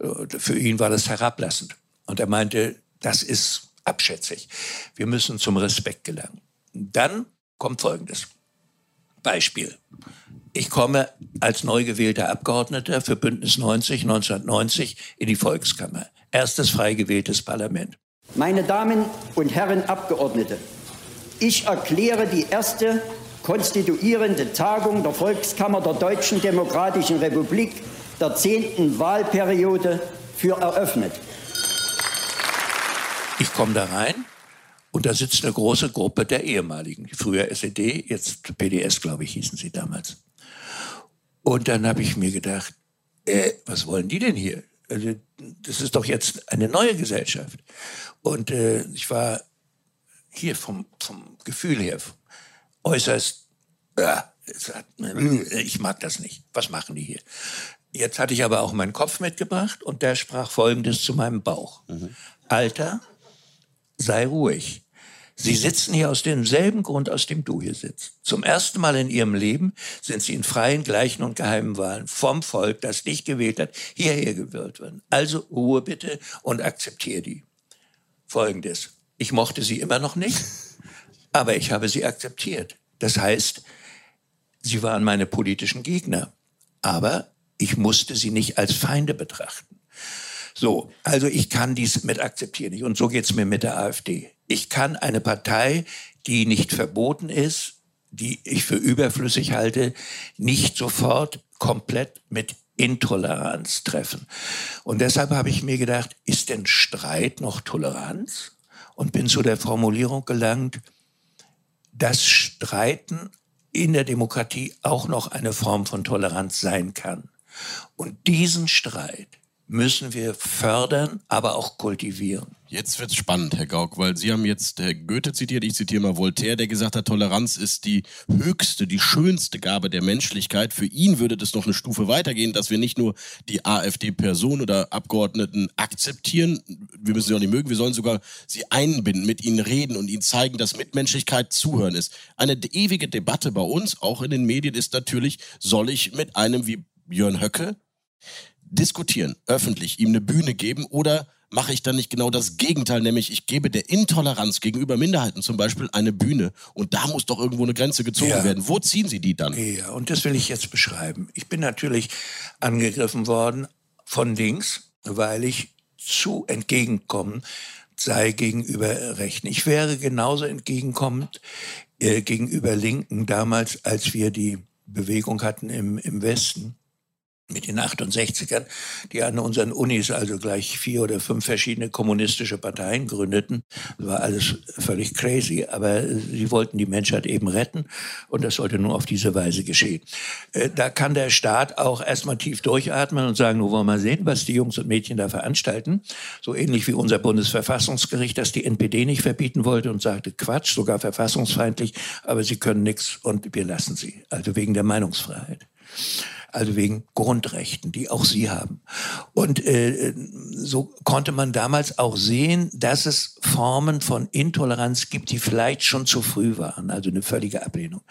Äh, für ihn war das herablassend. Und er meinte, das ist abschätzig. Wir müssen zum Respekt gelangen. Dann kommt Folgendes. Beispiel. Ich komme als neu gewählter Abgeordneter für Bündnis 90 1990 in die Volkskammer. Erstes frei gewähltes Parlament. Meine Damen und Herren Abgeordnete, ich erkläre die erste konstituierende Tagung der Volkskammer der Deutschen Demokratischen Republik der zehnten Wahlperiode für eröffnet. Ich komme da rein und da sitzt eine große Gruppe der ehemaligen, früher SED, jetzt PDS, glaube ich, hießen sie damals. Und dann habe ich mir gedacht, äh, was wollen die denn hier? Also, das ist doch jetzt eine neue Gesellschaft. Und äh, ich war hier vom, vom Gefühl her äußerst, ja, ich mag das nicht. Was machen die hier? Jetzt hatte ich aber auch meinen Kopf mitgebracht und der sprach Folgendes zu meinem Bauch. Mhm. Alter, sei ruhig. Sie sitzen hier aus demselben Grund, aus dem du hier sitzt. Zum ersten Mal in ihrem Leben sind sie in freien, gleichen und geheimen Wahlen vom Volk, das dich gewählt hat, hierher gewählt worden. Also Ruhe bitte und akzeptiere die. Folgendes. Ich mochte sie immer noch nicht, aber ich habe sie akzeptiert. Das heißt, sie waren meine politischen Gegner, aber ich musste sie nicht als Feinde betrachten. So, also ich kann dies mit akzeptieren. Und so geht's mir mit der AfD. Ich kann eine Partei, die nicht verboten ist, die ich für überflüssig halte, nicht sofort komplett mit Intoleranz treffen. Und deshalb habe ich mir gedacht, ist denn Streit noch Toleranz? Und bin zu der Formulierung gelangt, dass Streiten in der Demokratie auch noch eine Form von Toleranz sein kann. Und diesen Streit, müssen wir fördern, aber auch kultivieren. Jetzt wird es spannend, Herr Gauck, weil Sie haben jetzt Herr Goethe zitiert, ich zitiere mal Voltaire, der gesagt hat, Toleranz ist die höchste, die schönste Gabe der Menschlichkeit. Für ihn würde das noch eine Stufe weitergehen, dass wir nicht nur die AfD-Person oder Abgeordneten akzeptieren, wir müssen sie auch nicht mögen, wir sollen sogar sie einbinden, mit ihnen reden und ihnen zeigen, dass Mitmenschlichkeit zuhören ist. Eine ewige Debatte bei uns, auch in den Medien, ist natürlich, soll ich mit einem wie Björn Höcke diskutieren, öffentlich, ihm eine Bühne geben oder mache ich dann nicht genau das Gegenteil, nämlich ich gebe der Intoleranz gegenüber Minderheiten zum Beispiel eine Bühne und da muss doch irgendwo eine Grenze gezogen ja. werden. Wo ziehen Sie die dann? Ja, und das will ich jetzt beschreiben. Ich bin natürlich angegriffen worden von links, weil ich zu entgegenkommen sei gegenüber Rechten. Ich wäre genauso entgegenkommend äh, gegenüber Linken damals, als wir die Bewegung hatten im, im Westen mit den 68ern, die an unseren Unis also gleich vier oder fünf verschiedene kommunistische Parteien gründeten. Das war alles völlig crazy, aber sie wollten die Menschheit eben retten und das sollte nur auf diese Weise geschehen. Äh, da kann der Staat auch erstmal tief durchatmen und sagen, nur wollen wir mal sehen, was die Jungs und Mädchen da veranstalten. So ähnlich wie unser Bundesverfassungsgericht, das die NPD nicht verbieten wollte und sagte, Quatsch, sogar verfassungsfeindlich, aber sie können nichts und wir lassen sie. Also wegen der Meinungsfreiheit also wegen Grundrechten, die auch sie haben. Und äh, so konnte man damals auch sehen, dass es Formen von Intoleranz gibt, die vielleicht schon zu früh waren, also eine völlige Ablehnung.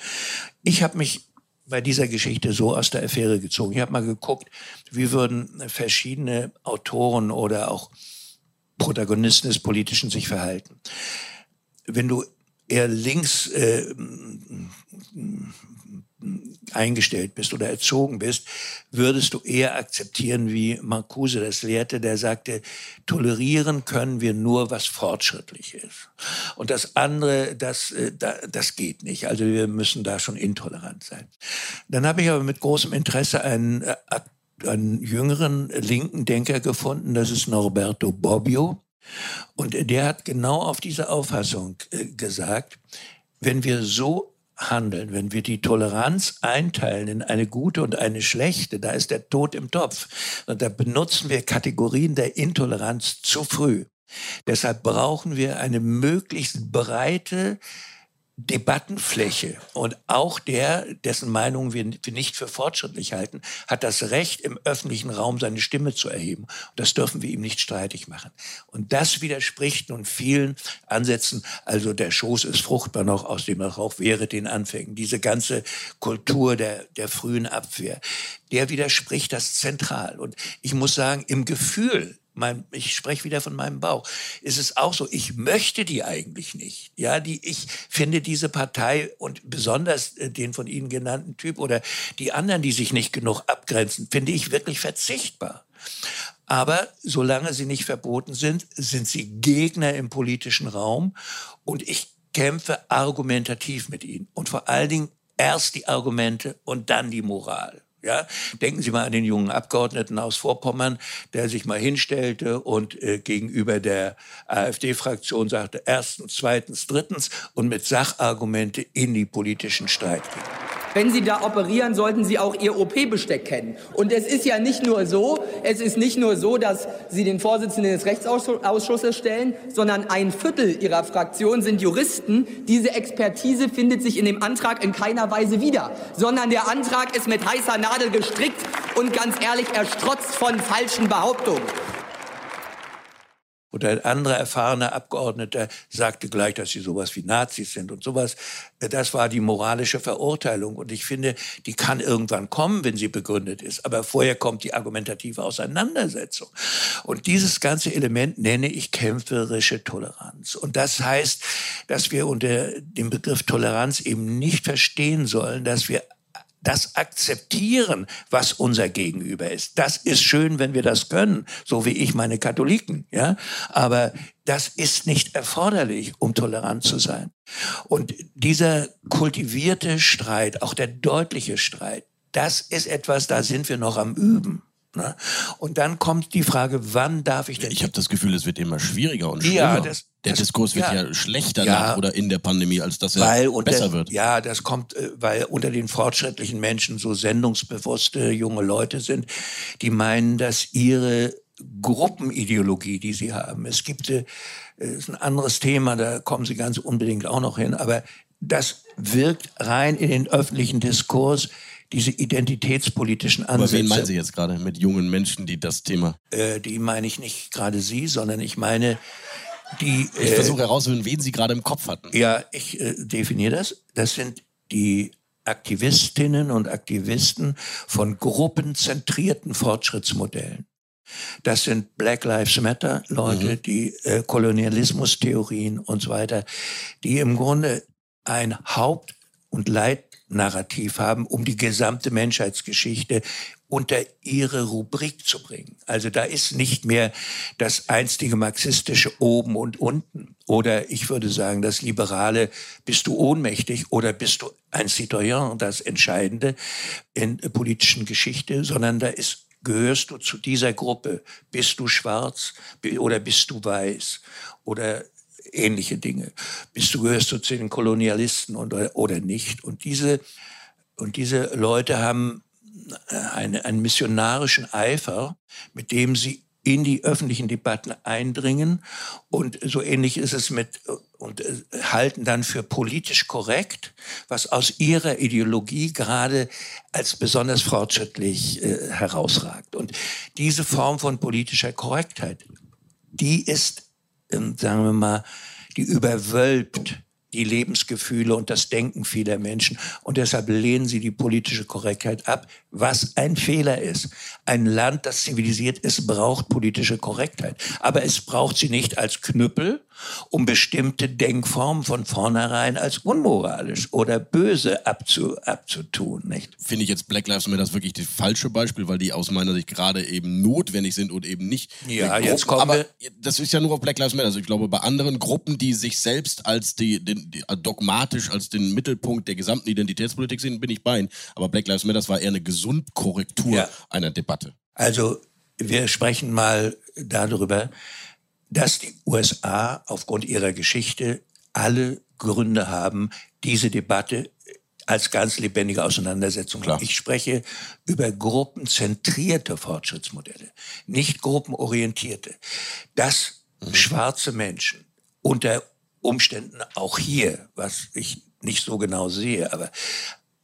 Ich habe mich bei dieser Geschichte so aus der Affäre gezogen. Ich habe mal geguckt, wie würden verschiedene Autoren oder auch Protagonisten des Politischen sich verhalten. Wenn du eher links äh, eingestellt bist oder erzogen bist, würdest du eher akzeptieren, wie Marcuse das lehrte, der sagte, tolerieren können wir nur, was fortschrittlich ist. Und das andere, das, äh, das geht nicht. Also wir müssen da schon intolerant sein. Dann habe ich aber mit großem Interesse einen, äh, einen jüngeren linken Denker gefunden, das ist Norberto Bobbio. Und der hat genau auf diese Auffassung äh, gesagt, wenn wir so handeln, wenn wir die Toleranz einteilen in eine gute und eine schlechte, da ist der Tod im Topf. Und da benutzen wir Kategorien der Intoleranz zu früh. Deshalb brauchen wir eine möglichst breite Debattenfläche. Und auch der, dessen Meinung wir nicht für fortschrittlich halten, hat das Recht, im öffentlichen Raum seine Stimme zu erheben. Und das dürfen wir ihm nicht streitig machen. Und das widerspricht nun vielen Ansätzen. Also der Schoß ist fruchtbar noch, aus dem er auch wäre den Anfängen. Diese ganze Kultur der, der frühen Abwehr, der widerspricht das zentral. Und ich muss sagen, im Gefühl mein, ich spreche wieder von meinem Bauch, ist es auch so, ich möchte die eigentlich nicht. Ja, die, ich finde diese Partei und besonders äh, den von Ihnen genannten Typ oder die anderen, die sich nicht genug abgrenzen, finde ich wirklich verzichtbar. Aber solange sie nicht verboten sind, sind sie Gegner im politischen Raum und ich kämpfe argumentativ mit ihnen und vor allen Dingen erst die Argumente und dann die Moral. Ja, denken Sie mal an den jungen Abgeordneten aus Vorpommern, der sich mal hinstellte und äh, gegenüber der AfD-Fraktion sagte, erstens, zweitens, drittens und mit Sachargumente in die politischen Streit ging. Wenn Sie da operieren, sollten Sie auch Ihr OP-Besteck kennen. Und es ist ja nicht nur so, es ist nicht nur so, dass Sie den Vorsitzenden des Rechtsausschusses stellen, sondern ein Viertel Ihrer Fraktion sind Juristen. Diese Expertise findet sich in dem Antrag in keiner Weise wieder, sondern der Antrag ist mit heißer Nadel gestrickt und ganz ehrlich, er strotzt von falschen Behauptungen. Oder ein anderer erfahrener Abgeordneter sagte gleich, dass sie sowas wie Nazis sind und sowas. Das war die moralische Verurteilung. Und ich finde, die kann irgendwann kommen, wenn sie begründet ist. Aber vorher kommt die argumentative Auseinandersetzung. Und dieses ganze Element nenne ich kämpferische Toleranz. Und das heißt, dass wir unter dem Begriff Toleranz eben nicht verstehen sollen, dass wir das akzeptieren, was unser Gegenüber ist. Das ist schön, wenn wir das können, so wie ich meine Katholiken, ja. Aber das ist nicht erforderlich, um tolerant zu sein. Und dieser kultivierte Streit, auch der deutliche Streit, das ist etwas, da sind wir noch am Üben. Ne? Und dann kommt die Frage, wann darf ich denn? Ich habe das Gefühl, es wird immer schwieriger und schlimmer. Ja, das, der das, Diskurs wird ja, ja schlechter ja, nach oder in der Pandemie, als dass er unter, besser wird. Ja, das kommt, äh, weil unter den fortschrittlichen Menschen so sendungsbewusste junge Leute sind, die meinen, dass ihre Gruppenideologie, die sie haben, es gibt, äh, ist ein anderes Thema, da kommen sie ganz unbedingt auch noch hin, aber das wirkt rein in den öffentlichen Diskurs diese identitätspolitischen Ansätze. Aber wen meinen Sie jetzt gerade mit jungen Menschen, die das Thema? Äh, die meine ich nicht gerade Sie, sondern ich meine die. Ich äh, versuche herauszufinden, wen Sie gerade im Kopf hatten. Ja, ich äh, definiere das. Das sind die Aktivistinnen und Aktivisten von gruppenzentrierten Fortschrittsmodellen. Das sind Black Lives Matter Leute, mhm. die äh, Kolonialismustheorien und so weiter, die im Grunde ein Haupt- und Leit Narrativ haben, um die gesamte Menschheitsgeschichte unter ihre Rubrik zu bringen. Also da ist nicht mehr das einstige marxistische oben und unten Oder ich würde sagen, das Liberale, bist du ohnmächtig oder bist du ein Citoyen, das Entscheidende in politischen Geschichte, sondern da ist gehörst du zu dieser Gruppe? Bist du schwarz oder bist du weiß? Oder ähnliche Dinge. Bist du, gehörst du zu den Kolonialisten oder, oder nicht? Und diese, und diese Leute haben eine, einen missionarischen Eifer, mit dem sie in die öffentlichen Debatten eindringen. Und so ähnlich ist es mit und äh, halten dann für politisch korrekt, was aus ihrer Ideologie gerade als besonders fortschrittlich äh, herausragt. Und diese Form von politischer Korrektheit, die ist, äh, sagen wir mal, die überwölbt die Lebensgefühle und das Denken vieler Menschen. Und deshalb lehnen sie die politische Korrektheit ab, was ein Fehler ist. Ein Land, das zivilisiert ist, braucht politische Korrektheit. Aber es braucht sie nicht als Knüppel, um bestimmte Denkformen von vornherein als unmoralisch oder böse abzu, abzutun. Nicht? Finde ich jetzt Black Lives Matter das wirklich das falsche Beispiel, weil die aus meiner Sicht gerade eben notwendig sind und eben nicht. Ja, jetzt kommen Aber das ist ja nur auf Black Lives Matter. Also ich glaube, bei anderen Gruppen, die sich selbst als die, den, die dogmatisch als den Mittelpunkt der gesamten Identitätspolitik sehen, bin ich bei Ihnen. Aber Black Lives Matter, das war eher eine Gesundkorrektur ja. einer Debatte. Also wir sprechen mal darüber, dass die USA aufgrund ihrer Geschichte alle Gründe haben, diese Debatte als ganz lebendige Auseinandersetzung. Klar. Ich spreche über gruppenzentrierte Fortschrittsmodelle, nicht gruppenorientierte. Dass mhm. schwarze Menschen unter Umständen auch hier, was ich nicht so genau sehe, aber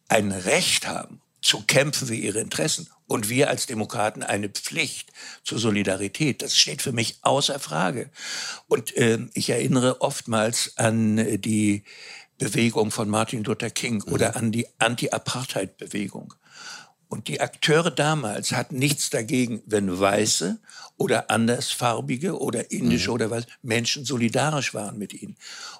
ein Recht haben, zu kämpfen für ihre Interessen und wir als Demokraten eine Pflicht zur Solidarität. Das steht für mich außer Frage. Und äh, ich erinnere oftmals an die Bewegung von Martin Luther King mhm. oder an die Anti-Apartheid-Bewegung. Und die Akteure damals hatten nichts dagegen, wenn Weiße oder andersfarbige oder indische mhm. oder was Menschen solidarisch waren mit ihnen.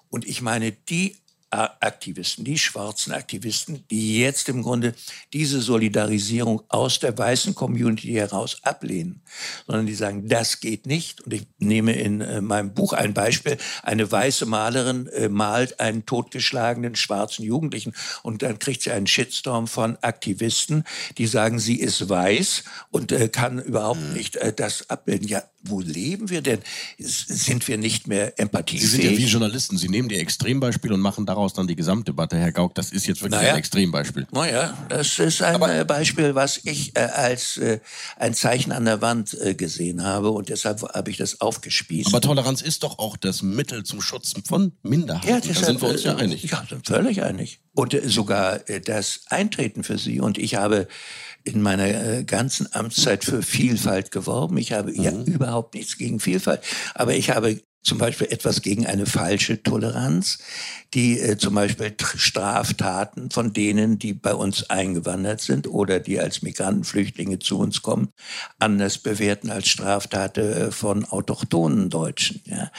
Und ich meine, die Aktivisten, die schwarzen Aktivisten, die jetzt im Grunde diese Solidarisierung aus der weißen Community heraus ablehnen, sondern die sagen, das geht nicht. Und ich nehme in äh, meinem Buch ein Beispiel. Eine weiße Malerin äh, malt einen totgeschlagenen schwarzen Jugendlichen und dann kriegt sie einen Shitstorm von Aktivisten, die sagen, sie ist weiß und äh, kann überhaupt mhm. nicht das abbilden. Ja, wo leben wir denn? Sind wir nicht mehr empathiefähig? Sie sind ja wie Journalisten. Sie nehmen die Extrembeispiele und machen daraus dann die Gesamtdebatte. Herr Gauck, das ist jetzt wirklich naja. ein Extrembeispiel. Naja, das ist ein Aber Beispiel, was ich äh, als äh, ein Zeichen an der Wand äh, gesehen habe und deshalb habe ich das aufgespießt. Aber Toleranz ist doch auch das Mittel zum Schutz von Minderheiten. Ja, deshalb, da sind wir uns ja äh, einig. Ja, völlig einig. Und äh, sogar äh, das Eintreten für Sie. Und ich habe in meiner äh, ganzen Amtszeit für Vielfalt geworben. Ich habe mhm. ja überhaupt nichts gegen Vielfalt, aber ich habe zum Beispiel etwas gegen eine falsche Toleranz, die äh, zum Beispiel Straftaten von denen, die bei uns eingewandert sind oder die als Migrantenflüchtlinge zu uns kommen, anders bewerten als Straftaten äh, von autochthonen Deutschen. Ja.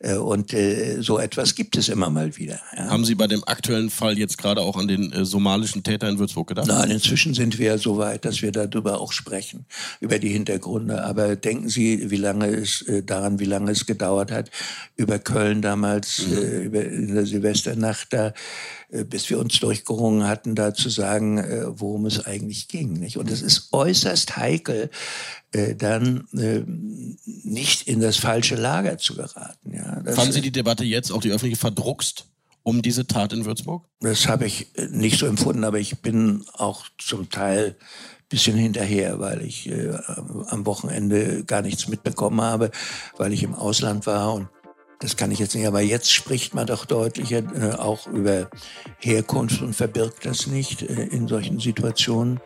Äh, und äh, so etwas gibt es immer mal wieder. Ja. Haben Sie bei dem aktuellen Fall jetzt gerade auch an den äh, somalischen Täter in Würzburg gedacht? Nein, inzwischen sind wir so weit, dass wir darüber auch sprechen, über die Hintergründe. Aber denken Sie, wie lange es äh, daran, wie lange es gedauert hat, über Köln damals, mhm. äh, über, in der Silvesternacht da, äh, bis wir uns durchgerungen hatten, da zu sagen, äh, worum es eigentlich ging. Nicht? Und es ist äußerst heikel, äh, dann äh, nicht in das falsche Lager zu geraten. Ja, das, Fanden Sie die Debatte jetzt, auch die öffentliche, verdruckst? um diese Tat in Würzburg? Das habe ich äh, nicht so empfunden, aber ich bin auch zum Teil bisschen hinterher, weil ich äh, am Wochenende gar nichts mitbekommen habe, weil ich im Ausland war und das kann ich jetzt nicht, aber jetzt spricht man doch deutlicher äh, auch über Herkunft und verbirgt das nicht äh, in solchen Situationen.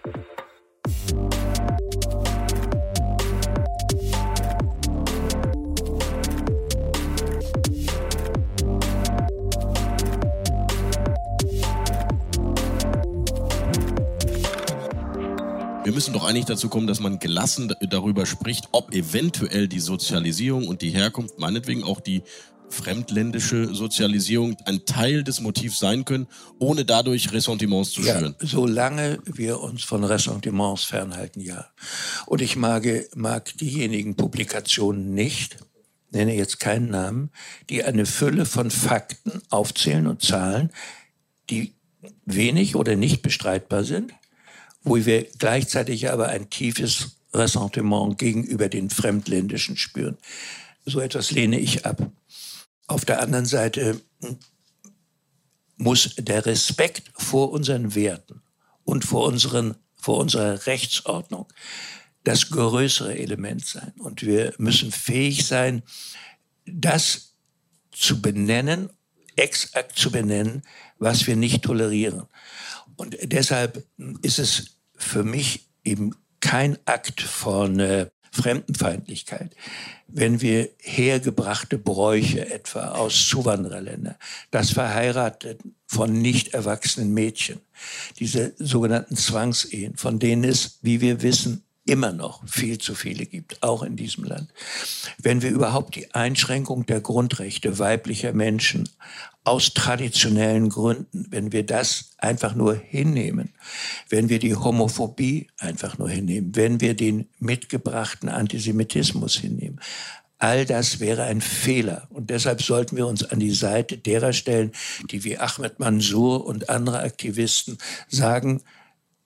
Wir müssen doch eigentlich dazu kommen, dass man gelassen darüber spricht, ob eventuell die Sozialisierung und die Herkunft, meinetwegen auch die fremdländische Sozialisierung ein Teil des Motivs sein können, ohne dadurch Ressentiments zu schüren. Ja, solange wir uns von Ressentiments fernhalten, ja. Und ich mag, mag diejenigen Publikationen nicht, nenne jetzt keinen Namen, die eine Fülle von Fakten aufzählen und Zahlen, die wenig oder nicht bestreitbar sind, wo wir gleichzeitig aber ein tiefes Ressentiment gegenüber den Fremdländischen spüren. So etwas lehne ich ab. Auf der anderen Seite muss der Respekt vor unseren Werten und vor, unseren, vor unserer Rechtsordnung das größere Element sein. Und wir müssen fähig sein, das zu benennen, exakt zu benennen, was wir nicht tolerieren. Und deshalb ist es für mich eben kein Akt von äh, Fremdenfeindlichkeit, wenn wir hergebrachte Bräuche etwa aus Zuwandererländern, das Verheiraten von nicht erwachsenen Mädchen, diese sogenannten Zwangsehen, von denen es, wie wir wissen, immer noch viel zu viele gibt, auch in diesem Land. Wenn wir überhaupt die Einschränkung der Grundrechte weiblicher Menschen aus traditionellen Gründen, wenn wir das einfach nur hinnehmen, wenn wir die Homophobie einfach nur hinnehmen, wenn wir den mitgebrachten Antisemitismus hinnehmen, All das wäre ein Fehler. Und deshalb sollten wir uns an die Seite derer stellen, die wie Ahmed Mansour und andere Aktivisten sagen,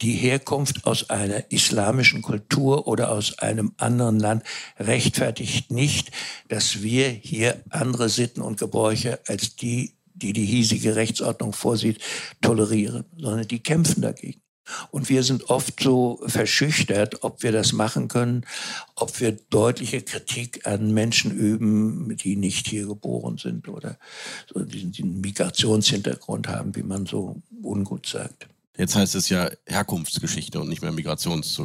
die Herkunft aus einer islamischen Kultur oder aus einem anderen Land rechtfertigt nicht, dass wir hier andere Sitten und Gebräuche als die, die die hiesige Rechtsordnung vorsieht, tolerieren, sondern die kämpfen dagegen. Und wir sind oft so verschüchtert, ob wir das machen können, ob wir deutliche Kritik an Menschen üben, die nicht hier geboren sind oder so diesen Migrationshintergrund haben, wie man so ungut sagt. Jetzt heißt es ja Herkunftsgeschichte und nicht mehr Migrations.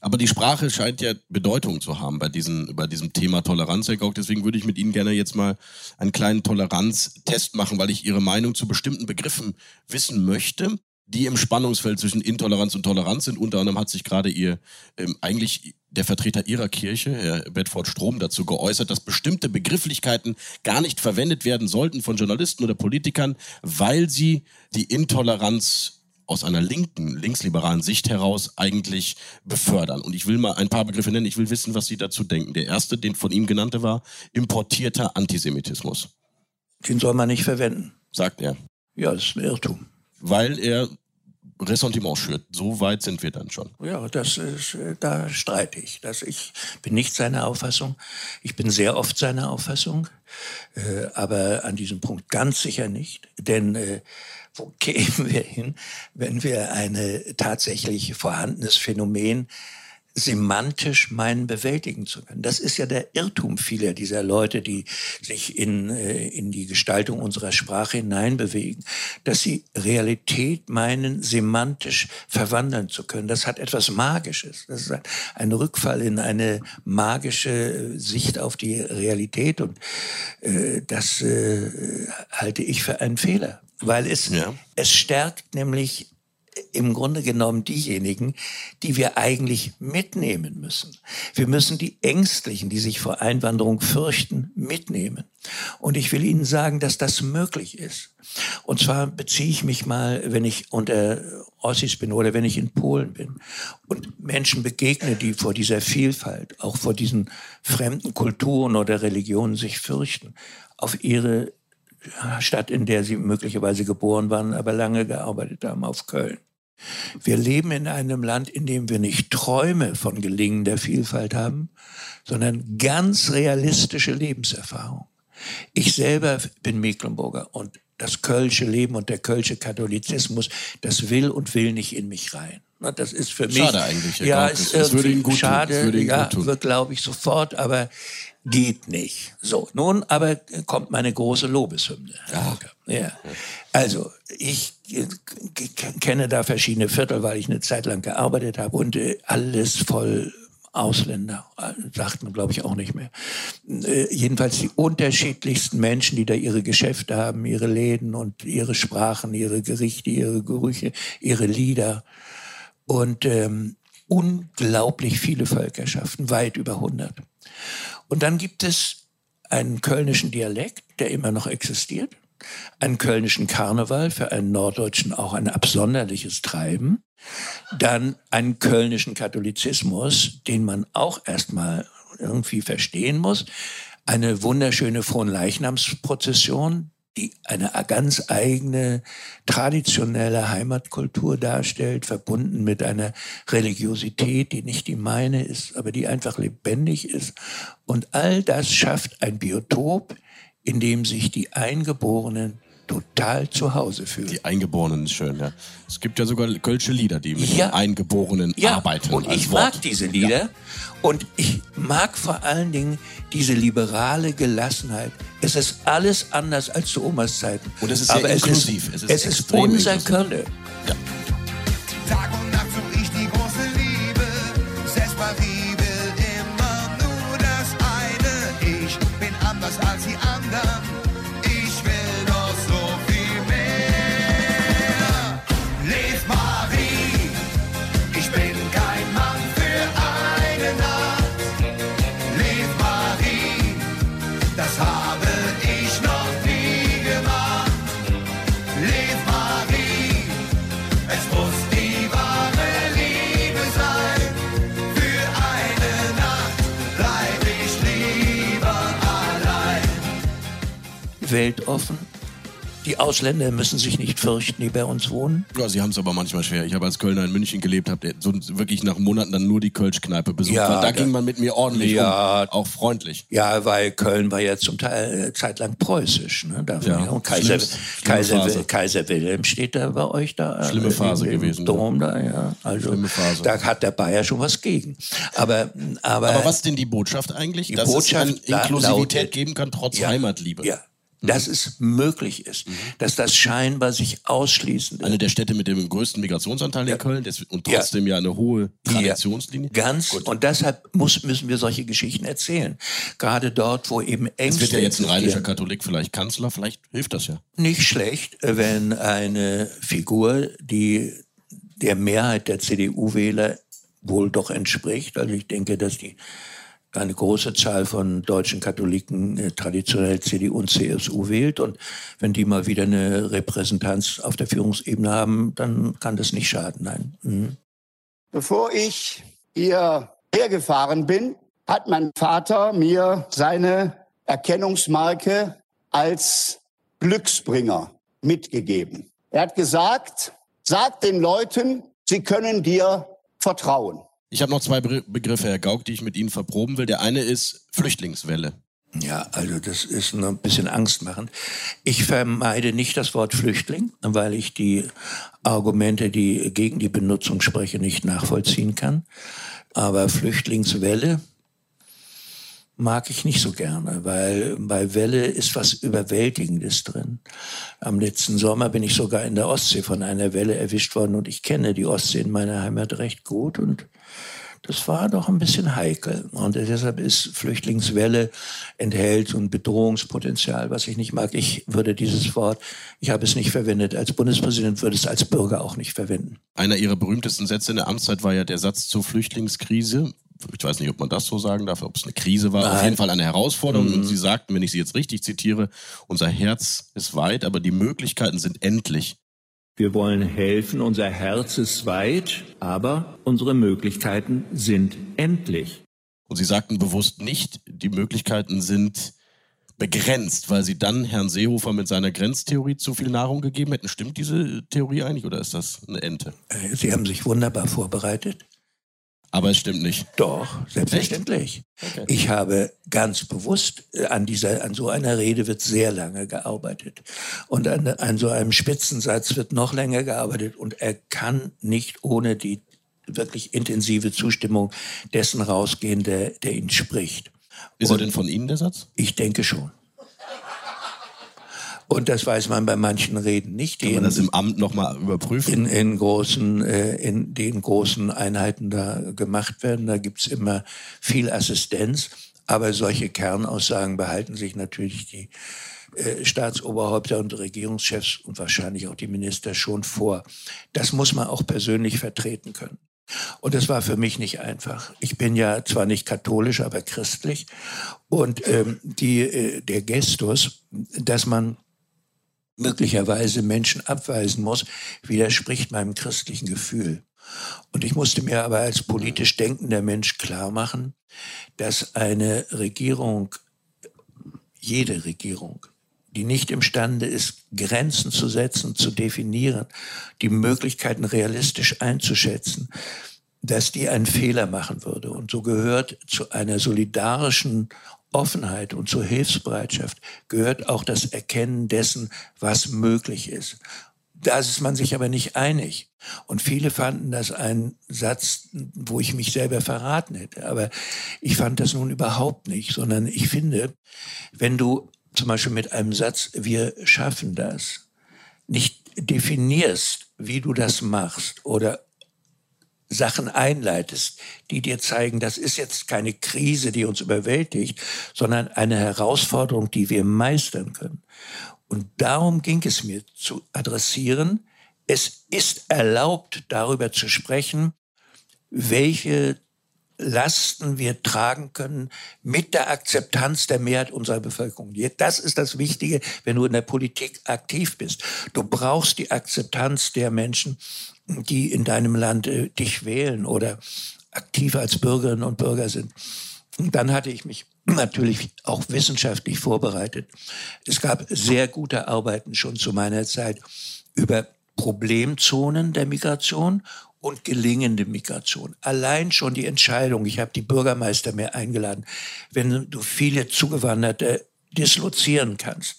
Aber die Sprache scheint ja Bedeutung zu haben bei, diesen, bei diesem Thema Toleranz, Herr Gauck. Deswegen würde ich mit Ihnen gerne jetzt mal einen kleinen Toleranztest machen, weil ich Ihre Meinung zu bestimmten Begriffen wissen möchte, die im Spannungsfeld zwischen Intoleranz und Toleranz sind. Unter anderem hat sich gerade Ihr, ähm, eigentlich der Vertreter Ihrer Kirche, Herr Bedford Strom, dazu geäußert, dass bestimmte Begrifflichkeiten gar nicht verwendet werden sollten von Journalisten oder Politikern, weil sie die Intoleranz aus einer linken, linksliberalen Sicht heraus eigentlich befördern. Und ich will mal ein paar Begriffe nennen. Ich will wissen, was Sie dazu denken. Der erste, den von ihm genannte, war importierter Antisemitismus. Den soll man nicht verwenden. Sagt er. Ja, das ist ein Irrtum. Weil er Ressentiment schürt. So weit sind wir dann schon. Ja, das ist, äh, da streite ich. Das, ich bin nicht seiner Auffassung. Ich bin sehr oft seiner Auffassung. Äh, aber an diesem Punkt ganz sicher nicht. Denn äh, wo kämen wir hin, wenn wir ein tatsächlich vorhandenes Phänomen semantisch meinen bewältigen zu können. Das ist ja der Irrtum vieler dieser Leute, die sich in, äh, in die Gestaltung unserer Sprache hineinbewegen, dass sie Realität meinen, semantisch verwandeln zu können. Das hat etwas Magisches. Das ist ein, Rückfall in eine magische Sicht auf die Realität und äh, das äh, halte ich für einen Fehler weil es, ja. es stärkt nämlich im Grunde genommen diejenigen, die wir eigentlich mitnehmen müssen. Wir müssen die Ängstlichen, die sich vor Einwanderung fürchten, mitnehmen. Und ich will Ihnen sagen, dass das möglich ist. Und zwar beziehe ich mich mal, wenn ich unter Ossis bin oder wenn ich in Polen bin und Menschen begegne, die vor dieser Vielfalt, auch vor diesen fremden Kulturen oder Religionen sich fürchten, auf ihre Stadt, in der sie möglicherweise geboren waren, aber lange gearbeitet haben, auf Köln. Wir leben in einem Land, in dem wir nicht Träume von gelingender Vielfalt haben, sondern ganz realistische Lebenserfahrung. Ich selber bin Mecklenburger und das kölsche Leben und der kölsche Katholizismus, das will und will nicht in mich rein. Das ist für mich. Schade eigentlich. Ja, ist es würde ihn gut schade, tun. Würde ihn ja, glaube ich sofort, aber geht nicht. So, nun aber kommt meine große Lobeshymne. Ja. Also, ich kenne da verschiedene Viertel, weil ich eine Zeit lang gearbeitet habe und äh, alles voll Ausländer, sagt man glaube ich auch nicht mehr. Äh, jedenfalls die unterschiedlichsten Menschen, die da ihre Geschäfte haben, ihre Läden und ihre Sprachen, ihre Gerichte, ihre Gerüche, ihre Lieder und ähm, unglaublich viele Völkerschaften, weit über 100. Und dann gibt es einen kölnischen Dialekt, der immer noch existiert, einen kölnischen Karneval, für einen Norddeutschen auch ein absonderliches Treiben, dann einen kölnischen Katholizismus, den man auch erstmal irgendwie verstehen muss, eine wunderschöne Fronleichnamsprozession, die eine ganz eigene traditionelle Heimatkultur darstellt, verbunden mit einer Religiosität, die nicht die meine ist, aber die einfach lebendig ist. Und all das schafft ein Biotop, in dem sich die Eingeborenen total zu Hause fühlen. Die Eingeborenen ist schön, ja. Es gibt ja sogar kölsche Lieder, die mit ja. Eingeborenen ja. arbeiten. Und ich Wort. mag diese Lieder. Ja. Und ich mag vor allen Dingen diese liberale Gelassenheit. Es ist alles anders als zu Omas Zeiten. Und es ist Aber inklusiv. Es ist, es ist, unser inklusiv. Köln. Ja. Weltoffen. Die Ausländer müssen sich nicht fürchten, die bei uns wohnen. Ja, sie haben es aber manchmal schwer. Ich habe als Kölner in München gelebt, habe so wirklich nach Monaten dann nur die Kölschkneipe besucht. Ja, da, ging man mit mir ordentlich ja, um, auch freundlich. Ja, weil Köln war ja zum Teil äh, zeitlang preußisch. Ne? ja, und Kaiser, schlimm, Kaiser, Kaiser Wilhelm steht da bei euch da. Schlimme äh, Phase im, im gewesen. Dom da, ja. Also, Schlimme Phase. Da hat der Bayer schon was gegen. Aber, aber, aber was ist denn die Botschaft eigentlich? Die Dass Botschaft es Inklusivität lautet, geben kann trotz ja, Heimatliebe. Ja, dass es möglich ist, dass das scheinbar sich ausschließen Eine der Städte mit dem größten Migrationsanteil ja. in Köln und trotzdem ja, ja eine hohe Traditionslinie. Ja, ganz. Gut. Und deshalb muss, müssen wir solche Geschichten erzählen. Gerade dort, wo eben Ängste... Es wird ja jetzt ein rheinischer Katholik vielleicht Kanzler, vielleicht hilft das ja. Nicht schlecht, wenn eine Figur, die der Mehrheit der CDU-Wähler wohl doch entspricht. Also ich denke, dass die eine große Zahl von deutschen Katholiken äh, traditionell CDU und CSU wählt. Und wenn die mal wieder eine Repräsentanz auf der Führungsebene haben, dann kann das nicht schaden. Nein. Mhm. Bevor ich hier hergefahren bin, hat mein Vater mir seine Erkennungsmarke als Glücksbringer mitgegeben. Er hat gesagt, sag den Leuten, sie können dir vertrauen. Ich habe noch zwei Begriffe, Herr Gauck, die ich mit Ihnen verproben will. Der eine ist Flüchtlingswelle. Ja, also das ist ein bisschen angstmachend. Ich vermeide nicht das Wort Flüchtling, weil ich die Argumente, die gegen die Benutzung sprechen, nicht nachvollziehen kann. Aber Flüchtlingswelle mag ich nicht so gerne, weil bei Welle ist was Überwältigendes drin. Am letzten Sommer bin ich sogar in der Ostsee von einer Welle erwischt worden und ich kenne die Ostsee in meiner Heimat recht gut und das war doch ein bisschen heikel. Und deshalb ist Flüchtlingswelle enthält so ein Bedrohungspotenzial, was ich nicht mag. Ich würde dieses Wort, ich habe es nicht verwendet. Als Bundespräsident würde es als Bürger auch nicht verwenden. Einer Ihrer berühmtesten Sätze in der Amtszeit war ja der Satz zur Flüchtlingskrise. Ich weiß nicht, ob man das so sagen darf, ob es eine Krise war. Nein. Auf jeden Fall eine Herausforderung. Mhm. Und Sie sagten, wenn ich Sie jetzt richtig zitiere, unser Herz ist weit, aber die Möglichkeiten sind endlich. Wir wollen helfen, unser Herz ist weit, aber unsere Möglichkeiten sind endlich. Und Sie sagten bewusst nicht, die Möglichkeiten sind begrenzt, weil Sie dann Herrn Seehofer mit seiner Grenztheorie zu viel Nahrung gegeben hätten. Stimmt diese Theorie eigentlich oder ist das eine Ente? Äh, Sie haben sich wunderbar vorbereitet. Aber es stimmt nicht. Doch, selbstverständlich. Okay. Ich habe ganz bewusst äh, an dieser, an so einer Rede wird sehr lange gearbeitet. Und an, an so einem Spitzensatz wird noch länger gearbeitet. Und er kann nicht ohne die wirklich intensive Zustimmung dessen rausgehen, der, der ihn spricht. Ist Und er denn von Ihnen der Satz? Ich denke schon. Und das weiß man bei manchen Reden nicht. Kann man das im Amt nochmal überprüfen? In, in großen, äh, in den großen Einheiten da gemacht werden. Da gibt's immer viel Assistenz. Aber solche Kernaussagen behalten sich natürlich die äh, Staatsoberhäupter und Regierungschefs und wahrscheinlich auch die Minister schon vor. Das muss man auch persönlich vertreten können. Und das war für mich nicht einfach. Ich bin ja zwar nicht katholisch, aber christlich. Und ähm, die, äh, der Gestus, dass man möglicherweise Menschen abweisen muss, widerspricht meinem christlichen Gefühl. Und ich musste mir aber als politisch denkender Mensch klar machen, dass eine Regierung jede Regierung, die nicht imstande ist, Grenzen zu setzen, zu definieren, die Möglichkeiten realistisch einzuschätzen, dass die einen Fehler machen würde. Und so gehört zu einer solidarischen Offenheit und zur Hilfsbereitschaft gehört auch das Erkennen dessen, was möglich ist. Da ist man sich aber nicht einig. Und viele fanden das ein Satz, wo ich mich selber verraten hätte. Aber ich fand das nun überhaupt nicht, sondern ich finde, wenn du zum Beispiel mit einem Satz, wir schaffen das, nicht definierst, wie du das machst oder Sachen einleitest, die dir zeigen, das ist jetzt keine Krise, die uns überwältigt, sondern eine Herausforderung, die wir meistern können. Und darum ging es mir zu adressieren. Es ist erlaubt, darüber zu sprechen, welche Lasten wir tragen können mit der Akzeptanz der Mehrheit unserer Bevölkerung. Das ist das Wichtige, wenn du in der Politik aktiv bist. Du brauchst die Akzeptanz der Menschen, die in deinem Land äh, dich wählen oder aktiv als Bürgerinnen und Bürger sind. Und dann hatte ich mich natürlich auch wissenschaftlich vorbereitet. Es gab sehr gute Arbeiten schon zu meiner Zeit über Problemzonen der Migration und gelingende Migration. Allein schon die Entscheidung, ich habe die Bürgermeister mehr eingeladen, wenn du viele Zugewanderte dislozieren kannst,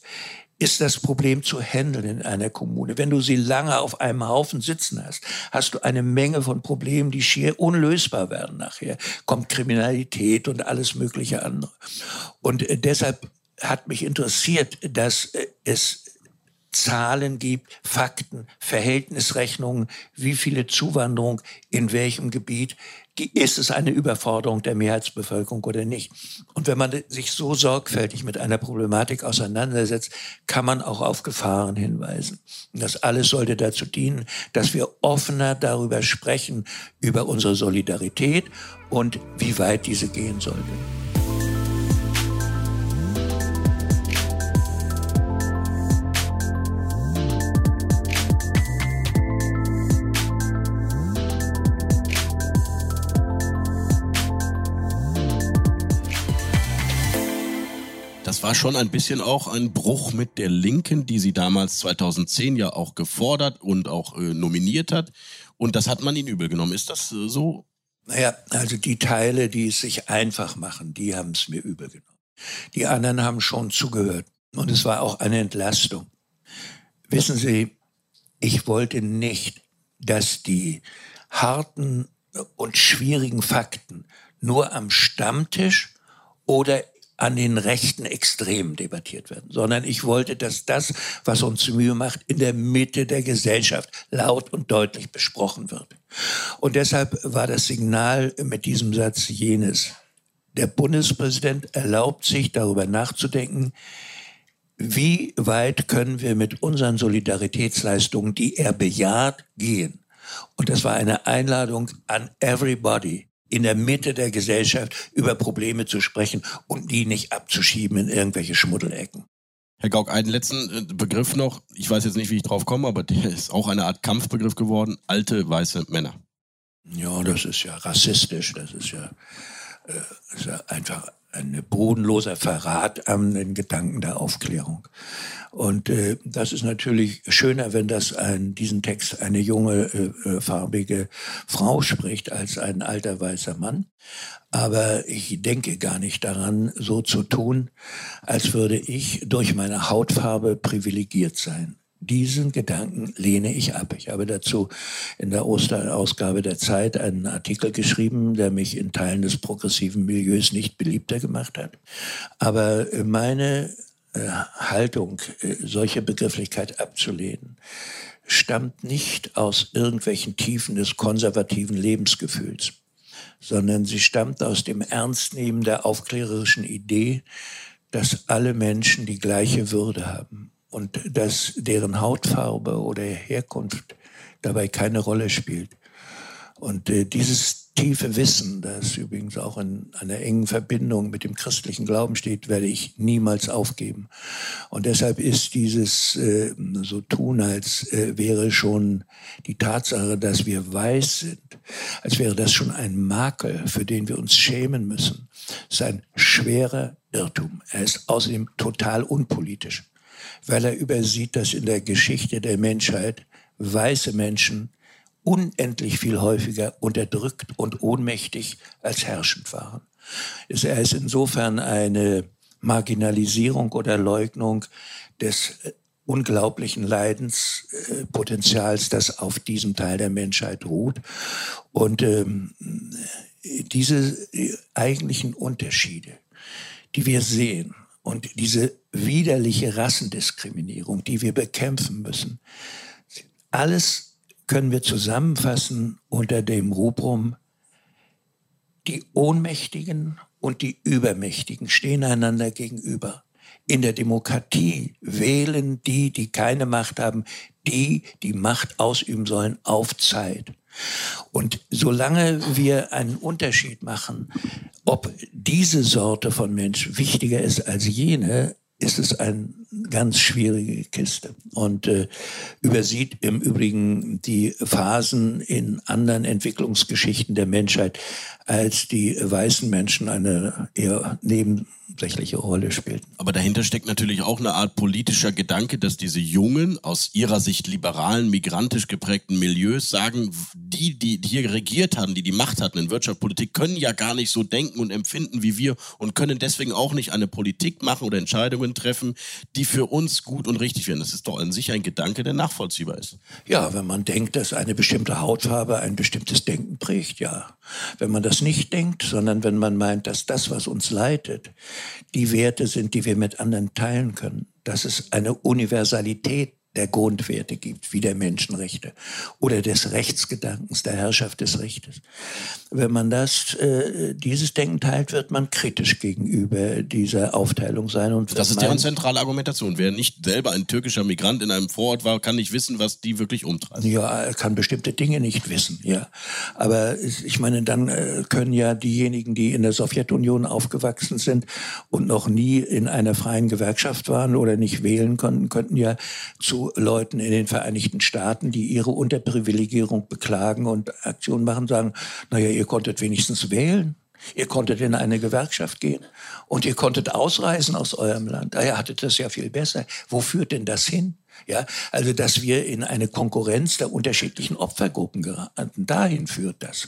ist das Problem zu handeln in einer Kommune. Wenn du sie lange auf einem Haufen sitzen hast, hast du eine Menge von Problemen, die schier unlösbar werden nachher. Kommt Kriminalität und alles mögliche andere. Und äh, deshalb hat mich interessiert, dass äh, es Zahlen gibt, Fakten, Verhältnisrechnungen, wie viele Zuwanderung in welchem Gebiet, ist es eine Überforderung der Mehrheitsbevölkerung oder nicht. Und wenn man sich so sorgfältig mit einer Problematik auseinandersetzt, kann man auch auf Gefahren hinweisen. Und das alles sollte dazu dienen, dass wir offener darüber sprechen, über unsere Solidarität und wie weit diese gehen sollte. War schon ein bisschen auch ein Bruch mit der Linken, die sie damals 2010 ja auch gefordert und auch äh, nominiert hat. Und das hat man ihnen übel genommen. Ist das äh, so? Naja, also die Teile, die es sich einfach machen, die haben es mir übel genommen. Die anderen haben schon zugehört. Und es war auch eine Entlastung. Wissen Sie, ich wollte nicht, dass die harten und schwierigen Fakten nur am Stammtisch oder an den rechten Extremen debattiert werden, sondern ich wollte, dass das, was uns Mühe macht, in der Mitte der Gesellschaft laut und deutlich besprochen wird. Und deshalb war das Signal mit diesem Satz jenes. Der Bundespräsident erlaubt sich darüber nachzudenken, wie weit können wir mit unseren Solidaritätsleistungen, die er bejaht, gehen. Und das war eine Einladung an everybody, in der Mitte der Gesellschaft über Probleme zu sprechen und die nicht abzuschieben in irgendwelche Schmuddelecken. Herr Gauck, einen letzten äh, Begriff noch. Ich weiß jetzt nicht, wie ich drauf komme, aber der ist auch eine Art Kampfbegriff geworden. Alte weiße Männer. Ja, das ist ja rassistisch. Das ist ja, äh, ist ja einfach ein bodenloser Verrat an den Gedanken der Aufklärung. Und äh, das ist natürlich schöner, wenn das ein, diesen Text eine junge, äh, äh, farbige Frau spricht, als ein alter weißer Mann. Aber ich denke gar nicht daran, so zu tun, als würde ich durch meine Hautfarbe privilegiert sein. Diesen Gedanken lehne ich ab. Ich habe dazu in der Osterausgabe der Zeit einen Artikel geschrieben, der mich in Teilen des progressiven Milieus nicht beliebter gemacht hat. Aber meine äh, Haltung, äh, solche Begrifflichkeit abzulehnen, stammt nicht aus irgendwelchen Tiefen des konservativen Lebensgefühls, sondern sie stammt aus dem Ernstnehmen der aufklärerischen Idee, dass alle Menschen die gleiche Würde haben und dass deren Hautfarbe oder Herkunft dabei keine Rolle spielt. Und äh, dieses tiefe Wissen, das übrigens auch in einer engen Verbindung mit dem christlichen Glauben steht, werde ich niemals aufgeben. Und deshalb ist dieses äh, so tun, als äh, wäre schon die Tatsache, dass wir weiß sind, als wäre das schon ein Makel, für den wir uns schämen müssen, ist ein schwerer Irrtum. Er ist außerdem total unpolitisch, weil er übersieht, dass in der Geschichte der Menschheit weiße Menschen unendlich viel häufiger unterdrückt und ohnmächtig als herrschend waren. Er ist insofern eine Marginalisierung oder Leugnung des äh, unglaublichen Leidenspotenzials, das auf diesem Teil der Menschheit ruht. Und ähm, diese eigentlichen Unterschiede, die wir sehen und diese widerliche Rassendiskriminierung, die wir bekämpfen müssen, alles können wir zusammenfassen unter dem Rubrum, die Ohnmächtigen und die Übermächtigen stehen einander gegenüber. In der Demokratie wählen die, die keine Macht haben, die, die Macht ausüben sollen, auf Zeit. Und solange wir einen Unterschied machen, ob diese Sorte von Mensch wichtiger ist als jene, ist es eine ganz schwierige Kiste und äh, übersieht im Übrigen die Phasen in anderen Entwicklungsgeschichten der Menschheit, als die weißen Menschen eine eher neben hauptsächliche Rolle spielten. Aber dahinter steckt natürlich auch eine Art politischer Gedanke, dass diese jungen, aus ihrer Sicht liberalen, migrantisch geprägten Milieus sagen, die, die hier regiert haben, die die Macht hatten in Wirtschaft, Politik, können ja gar nicht so denken und empfinden wie wir und können deswegen auch nicht eine Politik machen oder Entscheidungen treffen, die für uns gut und richtig wären. Das ist doch an sich ein Gedanke, der nachvollziehbar ist. Ja, wenn man denkt, dass eine bestimmte Hautfarbe ein bestimmtes Denken prägt, ja. Wenn man das nicht denkt, sondern wenn man meint, dass das, was uns leitet, die Werte sind, die wir mit anderen teilen können. Dass es eine Universalität der Grundwerte gibt, wie der Menschenrechte oder des Rechtsgedankens, der Herrschaft des Rechtes. Wenn man das, äh, dieses Denken teilt, wird man kritisch gegenüber dieser Aufteilung sein. Und das ist deren zentrale Argumentation. Wer nicht selber ein türkischer Migrant in einem Vorort war, kann nicht wissen, was die wirklich umtreibt. Ja, er kann bestimmte Dinge nicht wissen, ja. Aber ich meine, dann äh, können ja diejenigen, die in der Sowjetunion aufgewachsen sind und noch nie in einer freien Gewerkschaft waren oder nicht wählen konnten, könnten ja zu Leuten in den Vereinigten Staaten, die ihre Unterprivilegierung beklagen und Aktionen machen, sagen, naja, ihr konntet wenigstens wählen. Ihr konntet in eine Gewerkschaft gehen und ihr konntet ausreisen aus eurem Land. Daher hattet das ja viel besser. Wo führt denn das hin? Ja, also dass wir in eine Konkurrenz der unterschiedlichen Opfergruppen geraten, dahin führt das.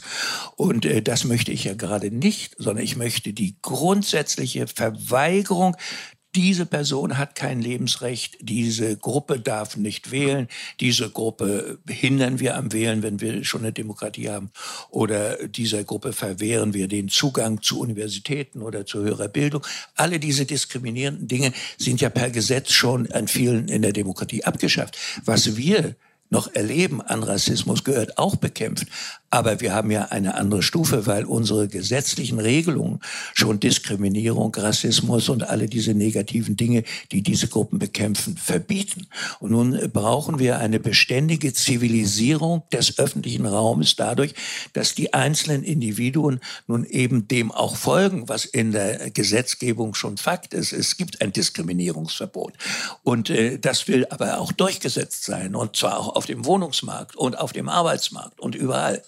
Und äh, das möchte ich ja gerade nicht, sondern ich möchte die grundsätzliche Verweigerung diese Person hat kein Lebensrecht, diese Gruppe darf nicht wählen, diese Gruppe hindern wir am Wählen, wenn wir schon eine Demokratie haben, oder dieser Gruppe verwehren wir den Zugang zu Universitäten oder zu höherer Bildung. Alle diese diskriminierenden Dinge sind ja per Gesetz schon an vielen in der Demokratie abgeschafft. Was wir noch erleben an Rassismus, gehört auch bekämpft. Aber wir haben ja eine andere Stufe, weil unsere gesetzlichen Regelungen schon Diskriminierung, Rassismus und alle diese negativen Dinge, die diese Gruppen bekämpfen, verbieten. Und nun brauchen wir eine beständige Zivilisierung des öffentlichen Raumes dadurch, dass die einzelnen Individuen nun eben dem auch folgen, was in der Gesetzgebung schon Fakt ist. Es gibt ein Diskriminierungsverbot. Und äh, das will aber auch durchgesetzt sein. Und zwar auch auf dem Wohnungsmarkt und auf dem Arbeitsmarkt und überall.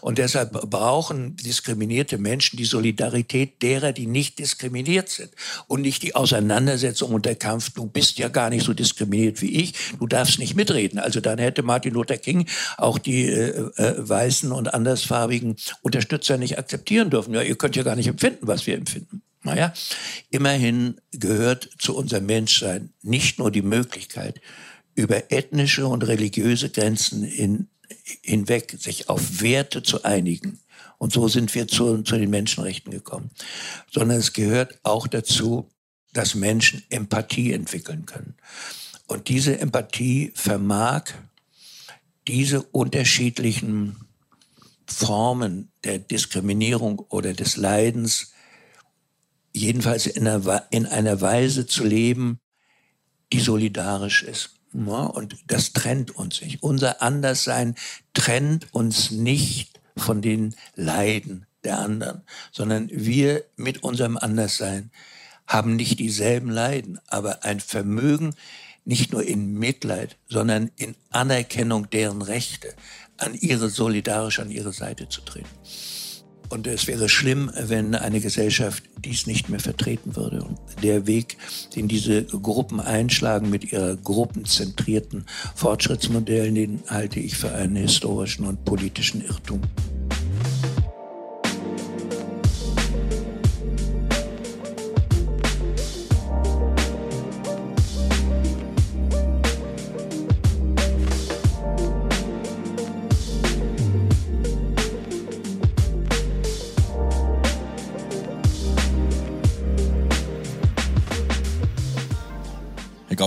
Und deshalb brauchen diskriminierte Menschen die Solidarität derer, die nicht diskriminiert sind und nicht die Auseinandersetzung und der Kampf, du bist ja gar nicht so diskriminiert wie ich, du darfst nicht mitreden. Also dann hätte Martin Luther King auch die äh, äh, weißen und andersfarbigen Unterstützer nicht akzeptieren dürfen. Ja, ihr könnt ja gar nicht empfinden, was wir empfinden. Naja, immerhin gehört zu unserem Menschsein nicht nur die Möglichkeit, über ethnische und religiöse Grenzen in hinweg, sich auf Werte zu einigen. Und so sind wir zu, zu den Menschenrechten gekommen. Sondern es gehört auch dazu, dass Menschen Empathie entwickeln können. Und diese Empathie vermag diese unterschiedlichen Formen der Diskriminierung oder des Leidens jedenfalls in einer, in einer Weise zu leben, die solidarisch ist. Ja, und das trennt uns nicht. Unser Anderssein trennt uns nicht von den Leiden der anderen, sondern wir mit unserem Anderssein haben nicht dieselben Leiden, aber ein Vermögen, nicht nur in Mitleid, sondern in Anerkennung deren Rechte, an ihre solidarisch an ihre Seite zu treten. Und es wäre schlimm, wenn eine Gesellschaft dies nicht mehr vertreten würde. Und der Weg, den diese Gruppen einschlagen mit ihrer gruppenzentrierten Fortschrittsmodellen, den halte ich für einen historischen und politischen Irrtum.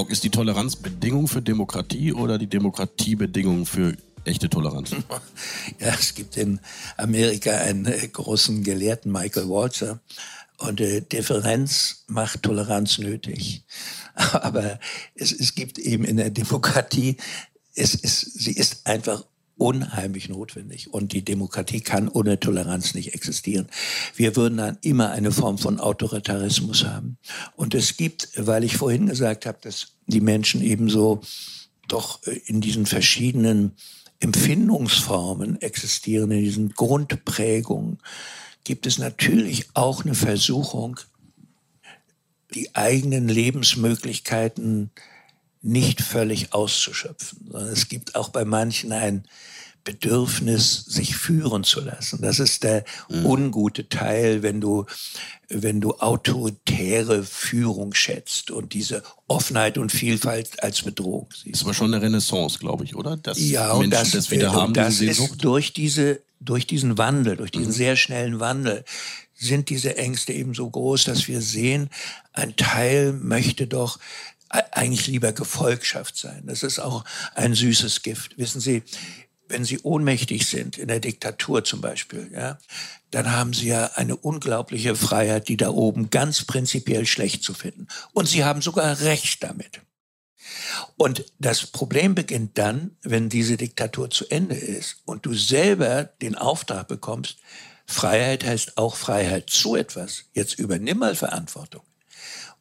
Ist die Toleranz Bedingung für Demokratie oder die Demokratie Bedingung für echte Toleranz? Ja, es gibt in Amerika einen äh, großen Gelehrten, Michael Walzer, und äh, Differenz macht Toleranz nötig. Aber es, es gibt eben in der Demokratie, es ist, sie ist einfach unheimlich notwendig. Und die Demokratie kann ohne Toleranz nicht existieren. Wir würden dann immer eine Form von Autoritarismus haben. Und es gibt, weil ich vorhin gesagt habe, dass die Menschen ebenso doch äh, in diesen verschiedenen Empfindungsformen existieren, in diesen Grundprägungen, gibt es natürlich auch eine Versuchung, die eigenen Lebensmöglichkeiten nicht völlig auszuschöpfen, sondern es gibt auch bei manchen ein Bedürfnis, sich führen zu lassen. Das ist der mhm. ungute Teil, wenn du, wenn du autoritäre Führung schätzt und diese Offenheit und Vielfalt als Bedrohung siehst. Das war schon eine Renaissance, glaube ich, oder? Dass ja, und Menschen das, das wieder haben, das ist durch diese, durch diesen Wandel, durch diesen mhm. sehr schnellen Wandel, sind diese Ängste eben so groß, dass wir sehen, ein Teil möchte doch eigentlich lieber Gefolgschaft sein. Das ist auch ein süßes Gift. Wissen Sie, wenn Sie ohnmächtig sind, in der Diktatur zum Beispiel, ja, dann haben Sie ja eine unglaubliche Freiheit, die da oben ganz prinzipiell schlecht zu finden. Und Sie haben sogar Recht damit. Und das Problem beginnt dann, wenn diese Diktatur zu Ende ist und du selber den Auftrag bekommst, Freiheit heißt auch Freiheit zu etwas. Jetzt übernimm mal Verantwortung.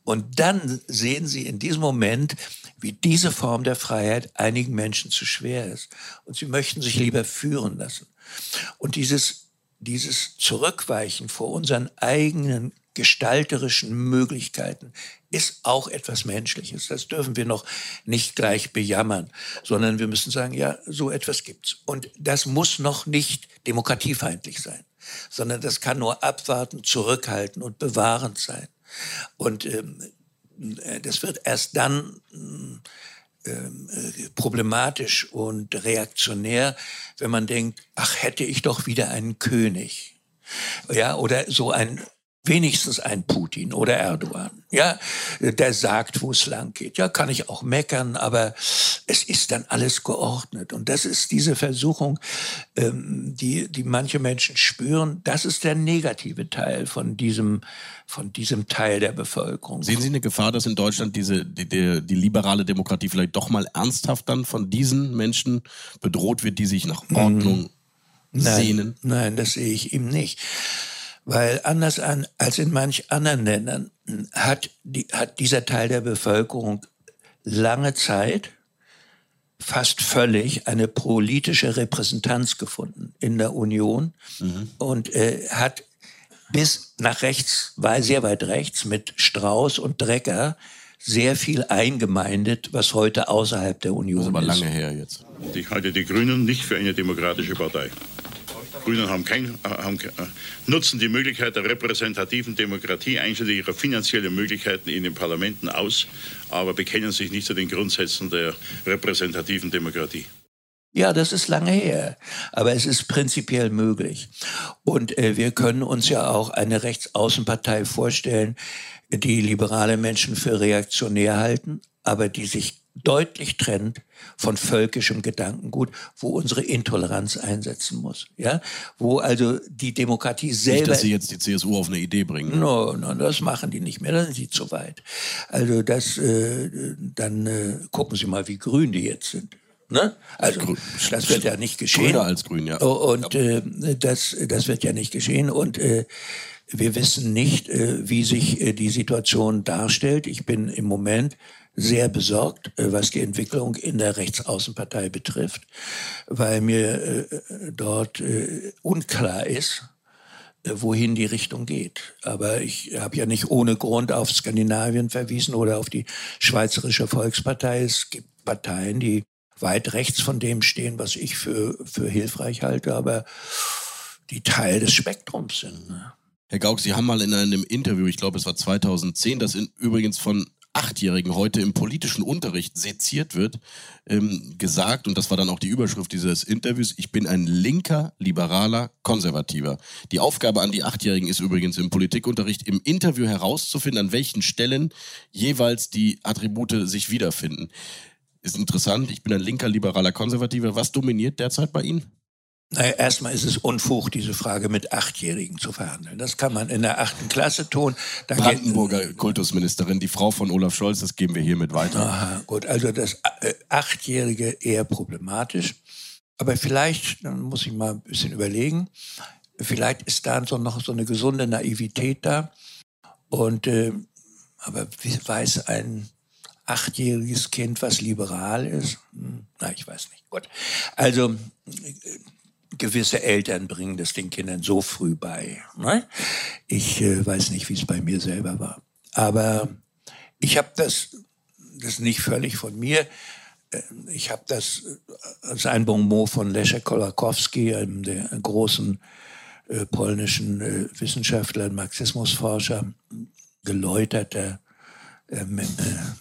Und dann sehen Sie in diesem Moment, wie diese Form der Freiheit einigen Menschen zu schwer ist. Und sie möchten sich lieber führen lassen. Und dieses, dieses Zurückweichen vor unseren eigenen gestalterischen Möglichkeiten ist auch etwas Menschliches. Das dürfen wir noch nicht gleich bejammern, sondern wir müssen sagen, ja, so etwas gibt's. Und das muss noch nicht demokratiefeindlich sein, sondern das kann nur abwarten, zurückhalten und bewahrend sein. Und ähm, äh, das wird erst dann ähm, äh, problematisch und reaktionär, wenn man denkt, ach, hätte ich doch wieder einen König. Ja, oder so ein wenigstens ein Putin oder Erdogan. Ja, der sagt, wo es lang geht. Ja, kann ich auch meckern, aber es ist dann alles geordnet. Und das ist diese Versuchung, ähm, die, die manche Menschen spüren. Das ist der negative Teil von diesem, von diesem Teil der Bevölkerung. Sehen Sie eine Gefahr, dass in Deutschland diese, die, die, die liberale Demokratie vielleicht doch mal ernsthaft dann von diesen Menschen bedroht wird, die sich nach Ordnung hm. sehnen? Nein, das sehe ich eben nicht. Weil anders an, als in manch anderen Ländern hat, die, hat dieser Teil der Bevölkerung lange Zeit fast völlig eine politische Repräsentanz gefunden in der Union mhm. und äh, hat bis nach rechts, war sehr weit rechts mit Strauß und Drecker sehr viel eingemeindet, was heute außerhalb der Union ist. Das ist aber lange her jetzt. Ich halte die Grünen nicht für eine demokratische Partei. Grünen haben kein, haben, äh, nutzen die Möglichkeit der repräsentativen Demokratie einschließlich ihrer finanziellen Möglichkeiten in den Parlamenten aus, aber bekennen sich nicht zu den Grundsätzen der repräsentativen Demokratie. Ja, das ist lange her, aber es ist prinzipiell möglich. Und äh, wir können uns ja auch eine Rechtsaußenpartei vorstellen, die liberale Menschen für reaktionär halten, aber die sich deutlich trennt von völkischem Gedankengut, wo unsere Intoleranz einsetzen muss. Ja, wo also die Demokratie selber. Nicht, dass Sie jetzt die CSU auf eine Idee bringen. No, no, das machen die nicht mehr, dann sind sie zu weit. Also das, äh, dann äh, gucken Sie mal, wie grün die jetzt sind. Ne? Also Grün. das wird ja nicht geschehen. Grüner als grün, ja. Und äh, das, das wird ja nicht geschehen. Und äh, wir wissen nicht, äh, wie sich äh, die Situation darstellt. Ich bin im Moment sehr besorgt, äh, was die Entwicklung in der Rechtsaußenpartei betrifft, weil mir äh, dort äh, unklar ist, wohin die Richtung geht. Aber ich habe ja nicht ohne Grund auf Skandinavien verwiesen oder auf die Schweizerische Volkspartei. Es gibt Parteien, die weit rechts von dem stehen, was ich für, für hilfreich halte, aber die Teil des Spektrums sind. Ne? Herr Gauck, Sie haben mal in einem Interview, ich glaube es war 2010, das in, übrigens von Achtjährigen heute im politischen Unterricht seziert wird, ähm, gesagt, und das war dann auch die Überschrift dieses Interviews, ich bin ein linker, liberaler, konservativer. Die Aufgabe an die Achtjährigen ist übrigens im Politikunterricht im Interview herauszufinden, an welchen Stellen jeweils die Attribute sich wiederfinden. Ist interessant, ich bin ein linker, liberaler, konservativer. Was dominiert derzeit bei Ihnen? Naja, erstmal ist es Unfug, diese Frage mit Achtjährigen zu verhandeln. Das kann man in der achten Klasse tun. Da Brandenburger Kultusministerin, die Frau von Olaf Scholz, das geben wir hiermit weiter. Aha, gut, also das äh, Achtjährige eher problematisch. Aber vielleicht, dann muss ich mal ein bisschen überlegen, vielleicht ist da so noch so eine gesunde Naivität da. Und, äh, aber wie weiß ein achtjähriges Kind, was liberal ist? Hm, na, ich weiß nicht. Gut. Also, gewisse Eltern bringen das den Kindern so früh bei. Ne? Ich äh, weiß nicht, wie es bei mir selber war. Aber ich habe das, das nicht völlig von mir. Äh, ich habe das äh, als ein Bonmot von Leszek Kolakowski, einem der großen äh, polnischen äh, Wissenschaftler, Marxismusforscher, geläuterter äh,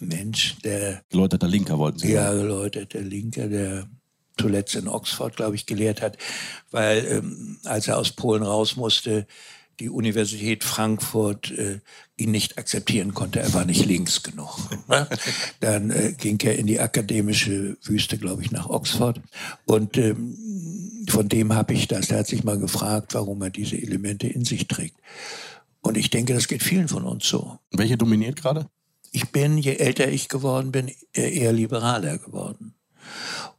Mensch, der... Geläuterter Linker wollten Sie Ja, geläuterter Linker, der zuletzt in Oxford, glaube ich, gelehrt hat, weil ähm, als er aus Polen raus musste, die Universität Frankfurt äh, ihn nicht akzeptieren konnte. Er war nicht links genug. Ne? Dann äh, ging er in die akademische Wüste, glaube ich, nach Oxford. Und ähm, von dem habe ich das. Der hat sich mal gefragt, warum er diese Elemente in sich trägt. Und ich denke, das geht vielen von uns so. Welche dominiert gerade? Ich bin, je älter ich geworden bin, eher liberaler geworden.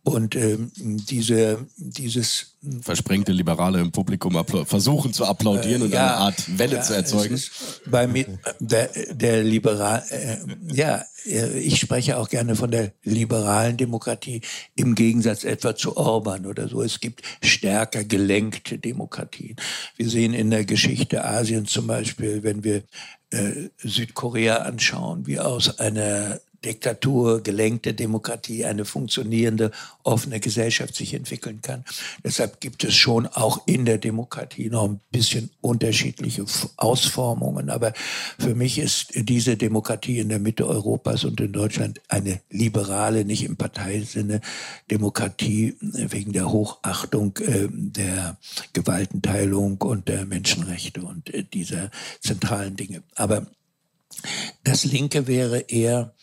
Und ähm, diese, dieses versprengte Liberale im Publikum versuchen zu applaudieren äh, und ja, eine Art Welle ja, zu erzeugen. bei mir der, der Liberal, äh, ja, äh, ich spreche auch gerne von der liberalen Demokratie im Gegensatz etwa zu Orban oder so. Es gibt stärker gelenkte Demokratien. Wir sehen in der Geschichte Asiens zum Beispiel, wenn wir äh, Südkorea anschauen, wie aus einer Diktatur, gelenkte Demokratie, eine funktionierende, offene Gesellschaft sich entwickeln kann. Deshalb gibt es schon auch in der Demokratie noch ein bisschen unterschiedliche Ausformungen. Aber für mich ist diese Demokratie in der Mitte Europas und in Deutschland eine liberale, nicht im Parteisinne Demokratie wegen der Hochachtung äh, der Gewaltenteilung und der Menschenrechte und äh, dieser zentralen Dinge. Aber das Linke wäre eher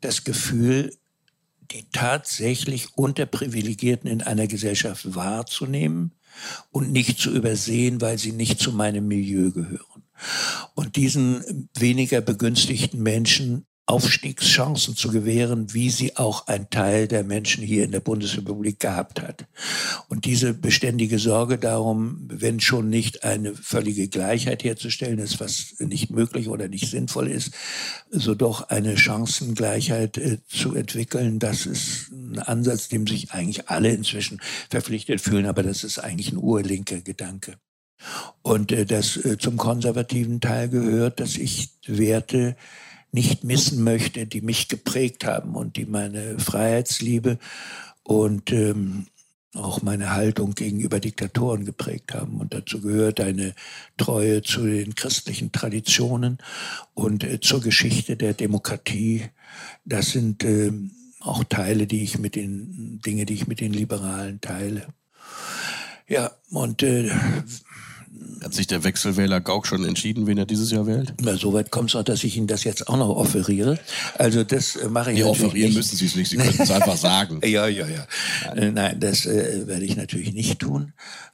das Gefühl, die tatsächlich Unterprivilegierten in einer Gesellschaft wahrzunehmen und nicht zu übersehen, weil sie nicht zu meinem Milieu gehören. Und diesen weniger begünstigten Menschen Aufstiegschancen zu gewähren, wie sie auch ein Teil der Menschen hier in der Bundesrepublik gehabt hat. Und diese beständige Sorge darum, wenn schon nicht eine völlige Gleichheit herzustellen ist, was nicht möglich oder nicht sinnvoll ist, so doch eine Chancengleichheit äh, zu entwickeln, das ist ein Ansatz, dem sich eigentlich alle inzwischen verpflichtet fühlen, aber das ist eigentlich ein urlinker Gedanke. Und äh, das äh, zum konservativen Teil gehört, dass ich Werte nicht missen möchte, die mich geprägt haben und die meine Freiheitsliebe und ähm, auch meine Haltung gegenüber Diktatoren geprägt haben. Und dazu gehört eine Treue zu den christlichen Traditionen und äh, zur Geschichte der Demokratie. Das sind äh, auch Teile, die ich mit den Dinge, die ich mit den Liberalen teile. Ja, und äh, hat sich der Wechselwähler Gauck schon entschieden, wen er dieses Jahr wählt? Na, so weit kommt es noch, dass ich Ihnen das jetzt auch noch offeriere. Also das äh, mache ich nee, offerieren nicht. müssen Sie es nicht, Sie könnten es einfach sagen. Ja, ja, ja. Nein, äh, Nein das äh, werde ich natürlich nicht tun.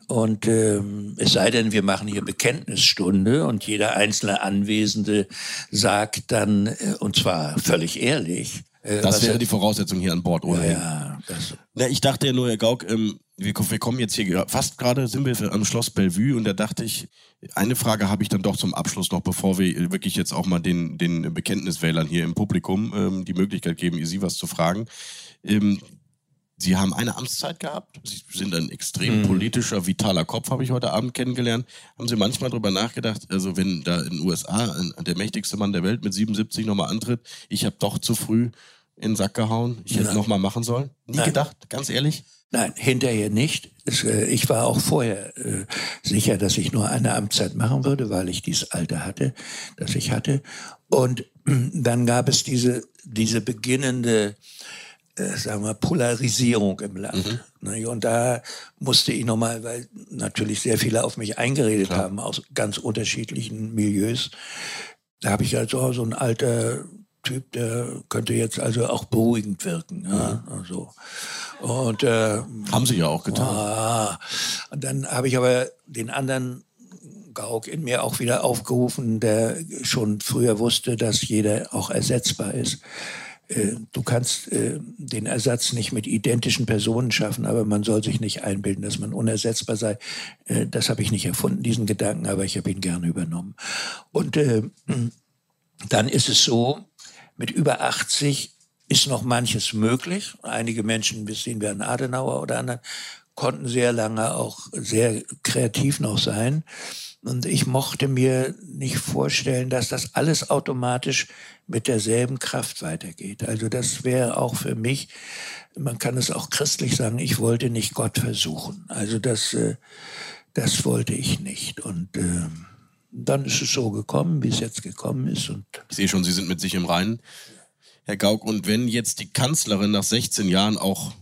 Und ähm, es sei denn, wir machen hier Bekenntnisstunde und jeder einzelne Anwesende sagt dann, äh, und zwar völlig ehrlich, äh, das wäre die Voraussetzung hier an Bord, oder? Ja. Na, ich dachte ja nur, Herr Gauck, ähm, wir, wir, kommen jetzt hier fast gerade sind wir am Schloss Bellevue und da dachte ich, eine Frage habe ich dann doch zum Abschluss noch, bevor wir wirklich jetzt auch mal den, den Bekenntniswählern hier im Publikum ähm, die Möglichkeit geben, Sie was zu fragen. Ähm, Sie haben eine Amtszeit gehabt. Sie sind ein extrem mhm. politischer, vitaler Kopf, habe ich heute Abend kennengelernt. Haben Sie manchmal darüber nachgedacht, also wenn da in den USA der mächtigste Mann der Welt mit 77 nochmal antritt, ich habe doch zu früh in den Sack gehauen, ich hätte nochmal machen sollen? Nie Nein. gedacht, ganz ehrlich? Nein, hinterher nicht. Äh, ich war auch vorher äh, sicher, dass ich nur eine Amtszeit machen würde, weil ich dieses Alter hatte, das ich hatte. Und dann gab es diese, diese beginnende äh, sagen wir, Polarisierung im Land. Mhm. Und da musste ich nochmal, weil natürlich sehr viele auf mich eingeredet Klar. haben aus ganz unterschiedlichen Milieus. Da habe ich also so ein alter Typ, der könnte jetzt also auch beruhigend wirken. Ja, mhm. also. Und äh, haben sie ja auch getan. Ah, und dann habe ich aber den anderen Gauk in mir auch wieder aufgerufen, der schon früher wusste, dass jeder auch ersetzbar ist. Äh, du kannst äh, den Ersatz nicht mit identischen Personen schaffen, aber man soll sich nicht einbilden, dass man unersetzbar sei. Äh, das habe ich nicht erfunden, diesen Gedanken, aber ich habe ihn gerne übernommen. Und dann ist es so, mit über 80 ist noch manches möglich. Einige Menschen, bis wir an Adenauer oder anderen, konnten sehr lange auch sehr kreativ noch sein. Und ich mochte mir nicht vorstellen, dass das alles automatisch mit derselben Kraft weitergeht. Also das wäre auch für mich, man kann es auch christlich sagen, ich wollte nicht Gott versuchen. Also das, äh, das wollte ich nicht. Und äh, dann ist es so gekommen, wie es jetzt gekommen ist. Und ich sehe schon, Sie sind mit sich im Reinen, Herr Gauck. Und wenn jetzt die Kanzlerin nach 16 Jahren auch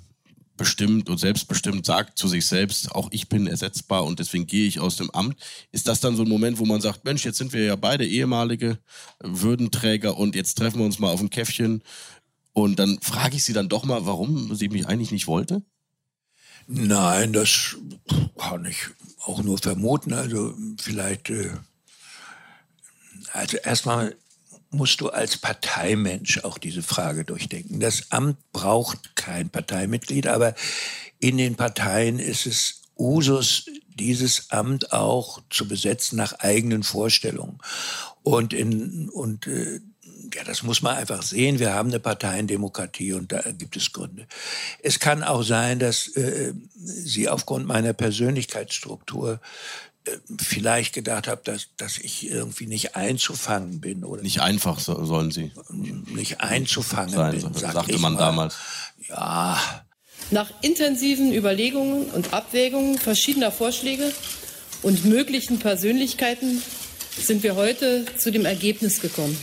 bestimmt und selbstbestimmt sagt zu sich selbst, auch ich bin ersetzbar und deswegen gehe ich aus dem Amt. Ist das dann so ein Moment, wo man sagt, Mensch, jetzt sind wir ja beide ehemalige Würdenträger und jetzt treffen wir uns mal auf ein Käffchen und dann frage ich sie dann doch mal, warum sie mich eigentlich nicht wollte? Nein, das kann ich auch nur vermuten. Also vielleicht, äh, also erstmal musst du als Parteimensch auch diese Frage durchdenken. Das Amt braucht kein Parteimitglied, aber in den Parteien ist es Usus, dieses Amt auch zu besetzen nach eigenen Vorstellungen. Und, in, und äh, ja, das muss man einfach sehen. Wir haben eine Parteiendemokratie und da gibt es Gründe. Es kann auch sein, dass äh, Sie aufgrund meiner Persönlichkeitsstruktur vielleicht gedacht habe, dass, dass ich irgendwie nicht einzufangen bin. Oder nicht einfach so, sollen Sie. Nicht einzufangen sein, bin, sag sagte man mal. damals. Ja. Nach intensiven Überlegungen und Abwägungen verschiedener Vorschläge und möglichen Persönlichkeiten sind wir heute zu dem Ergebnis gekommen.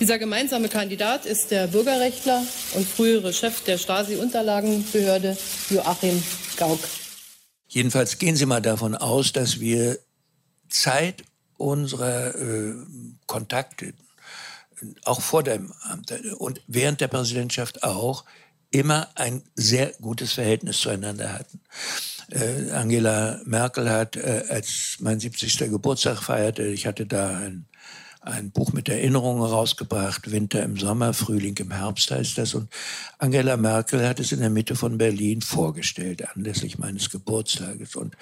Dieser gemeinsame Kandidat ist der Bürgerrechtler und frühere Chef der Stasi-Unterlagenbehörde Joachim Gauck. Jedenfalls gehen Sie mal davon aus, dass wir Zeit unserer äh, Kontakte, auch vor dem Amt und während der Präsidentschaft auch, immer ein sehr gutes Verhältnis zueinander hatten. Äh, Angela Merkel hat, äh, als mein 70. Geburtstag feierte, ich hatte da ein ein Buch mit Erinnerungen rausgebracht, Winter im Sommer, Frühling im Herbst heißt das. Und Angela Merkel hat es in der Mitte von Berlin vorgestellt, anlässlich meines Geburtstages. Und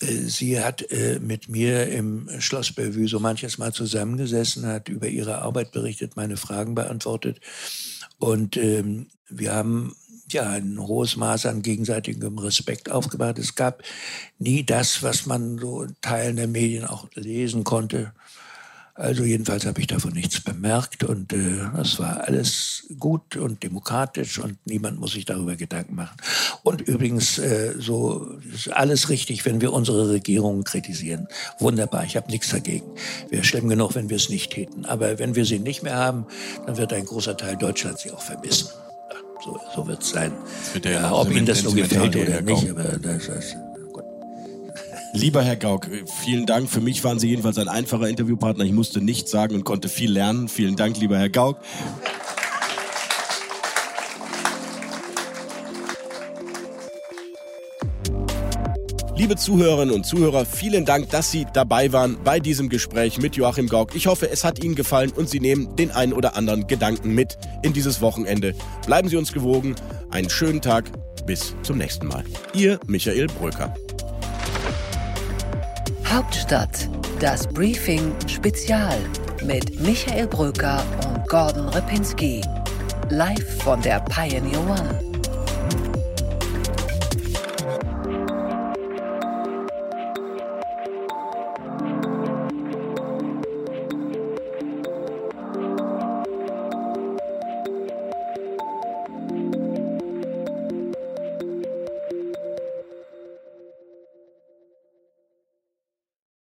äh, sie hat äh, mit mir im Schloss Bellevue so manches Mal zusammengesessen, hat über ihre Arbeit berichtet, meine Fragen beantwortet. Und ähm, wir haben ja, ein hohes Maß an gegenseitigem Respekt aufgebaut. Es gab nie das, was man so in Teilen der Medien auch lesen konnte. Also jedenfalls habe ich davon nichts bemerkt und äh, das war alles gut und demokratisch und niemand muss sich darüber Gedanken machen. Und übrigens, äh, so ist alles richtig, wenn wir unsere Regierungen kritisieren. Wunderbar, ich habe nichts dagegen. Wäre schlimm genug, wenn wir es nicht täten. Aber wenn wir sie nicht mehr haben, dann wird ein großer Teil Deutschlands sie auch vermissen. Ja, so so wird es sein. Ja, ob Ihnen das nur gefällt oder nicht, aber das ist Lieber Herr Gauck, vielen Dank. Für mich waren Sie jedenfalls ein einfacher Interviewpartner. Ich musste nichts sagen und konnte viel lernen. Vielen Dank, lieber Herr Gauck. Liebe Zuhörerinnen und Zuhörer, vielen Dank, dass Sie dabei waren bei diesem Gespräch mit Joachim Gauck. Ich hoffe, es hat Ihnen gefallen und Sie nehmen den einen oder anderen Gedanken mit in dieses Wochenende. Bleiben Sie uns gewogen. Einen schönen Tag. Bis zum nächsten Mal. Ihr Michael Bröker. Hauptstadt, das Briefing Spezial mit Michael Bröker und Gordon Ripinski. Live von der Pioneer One.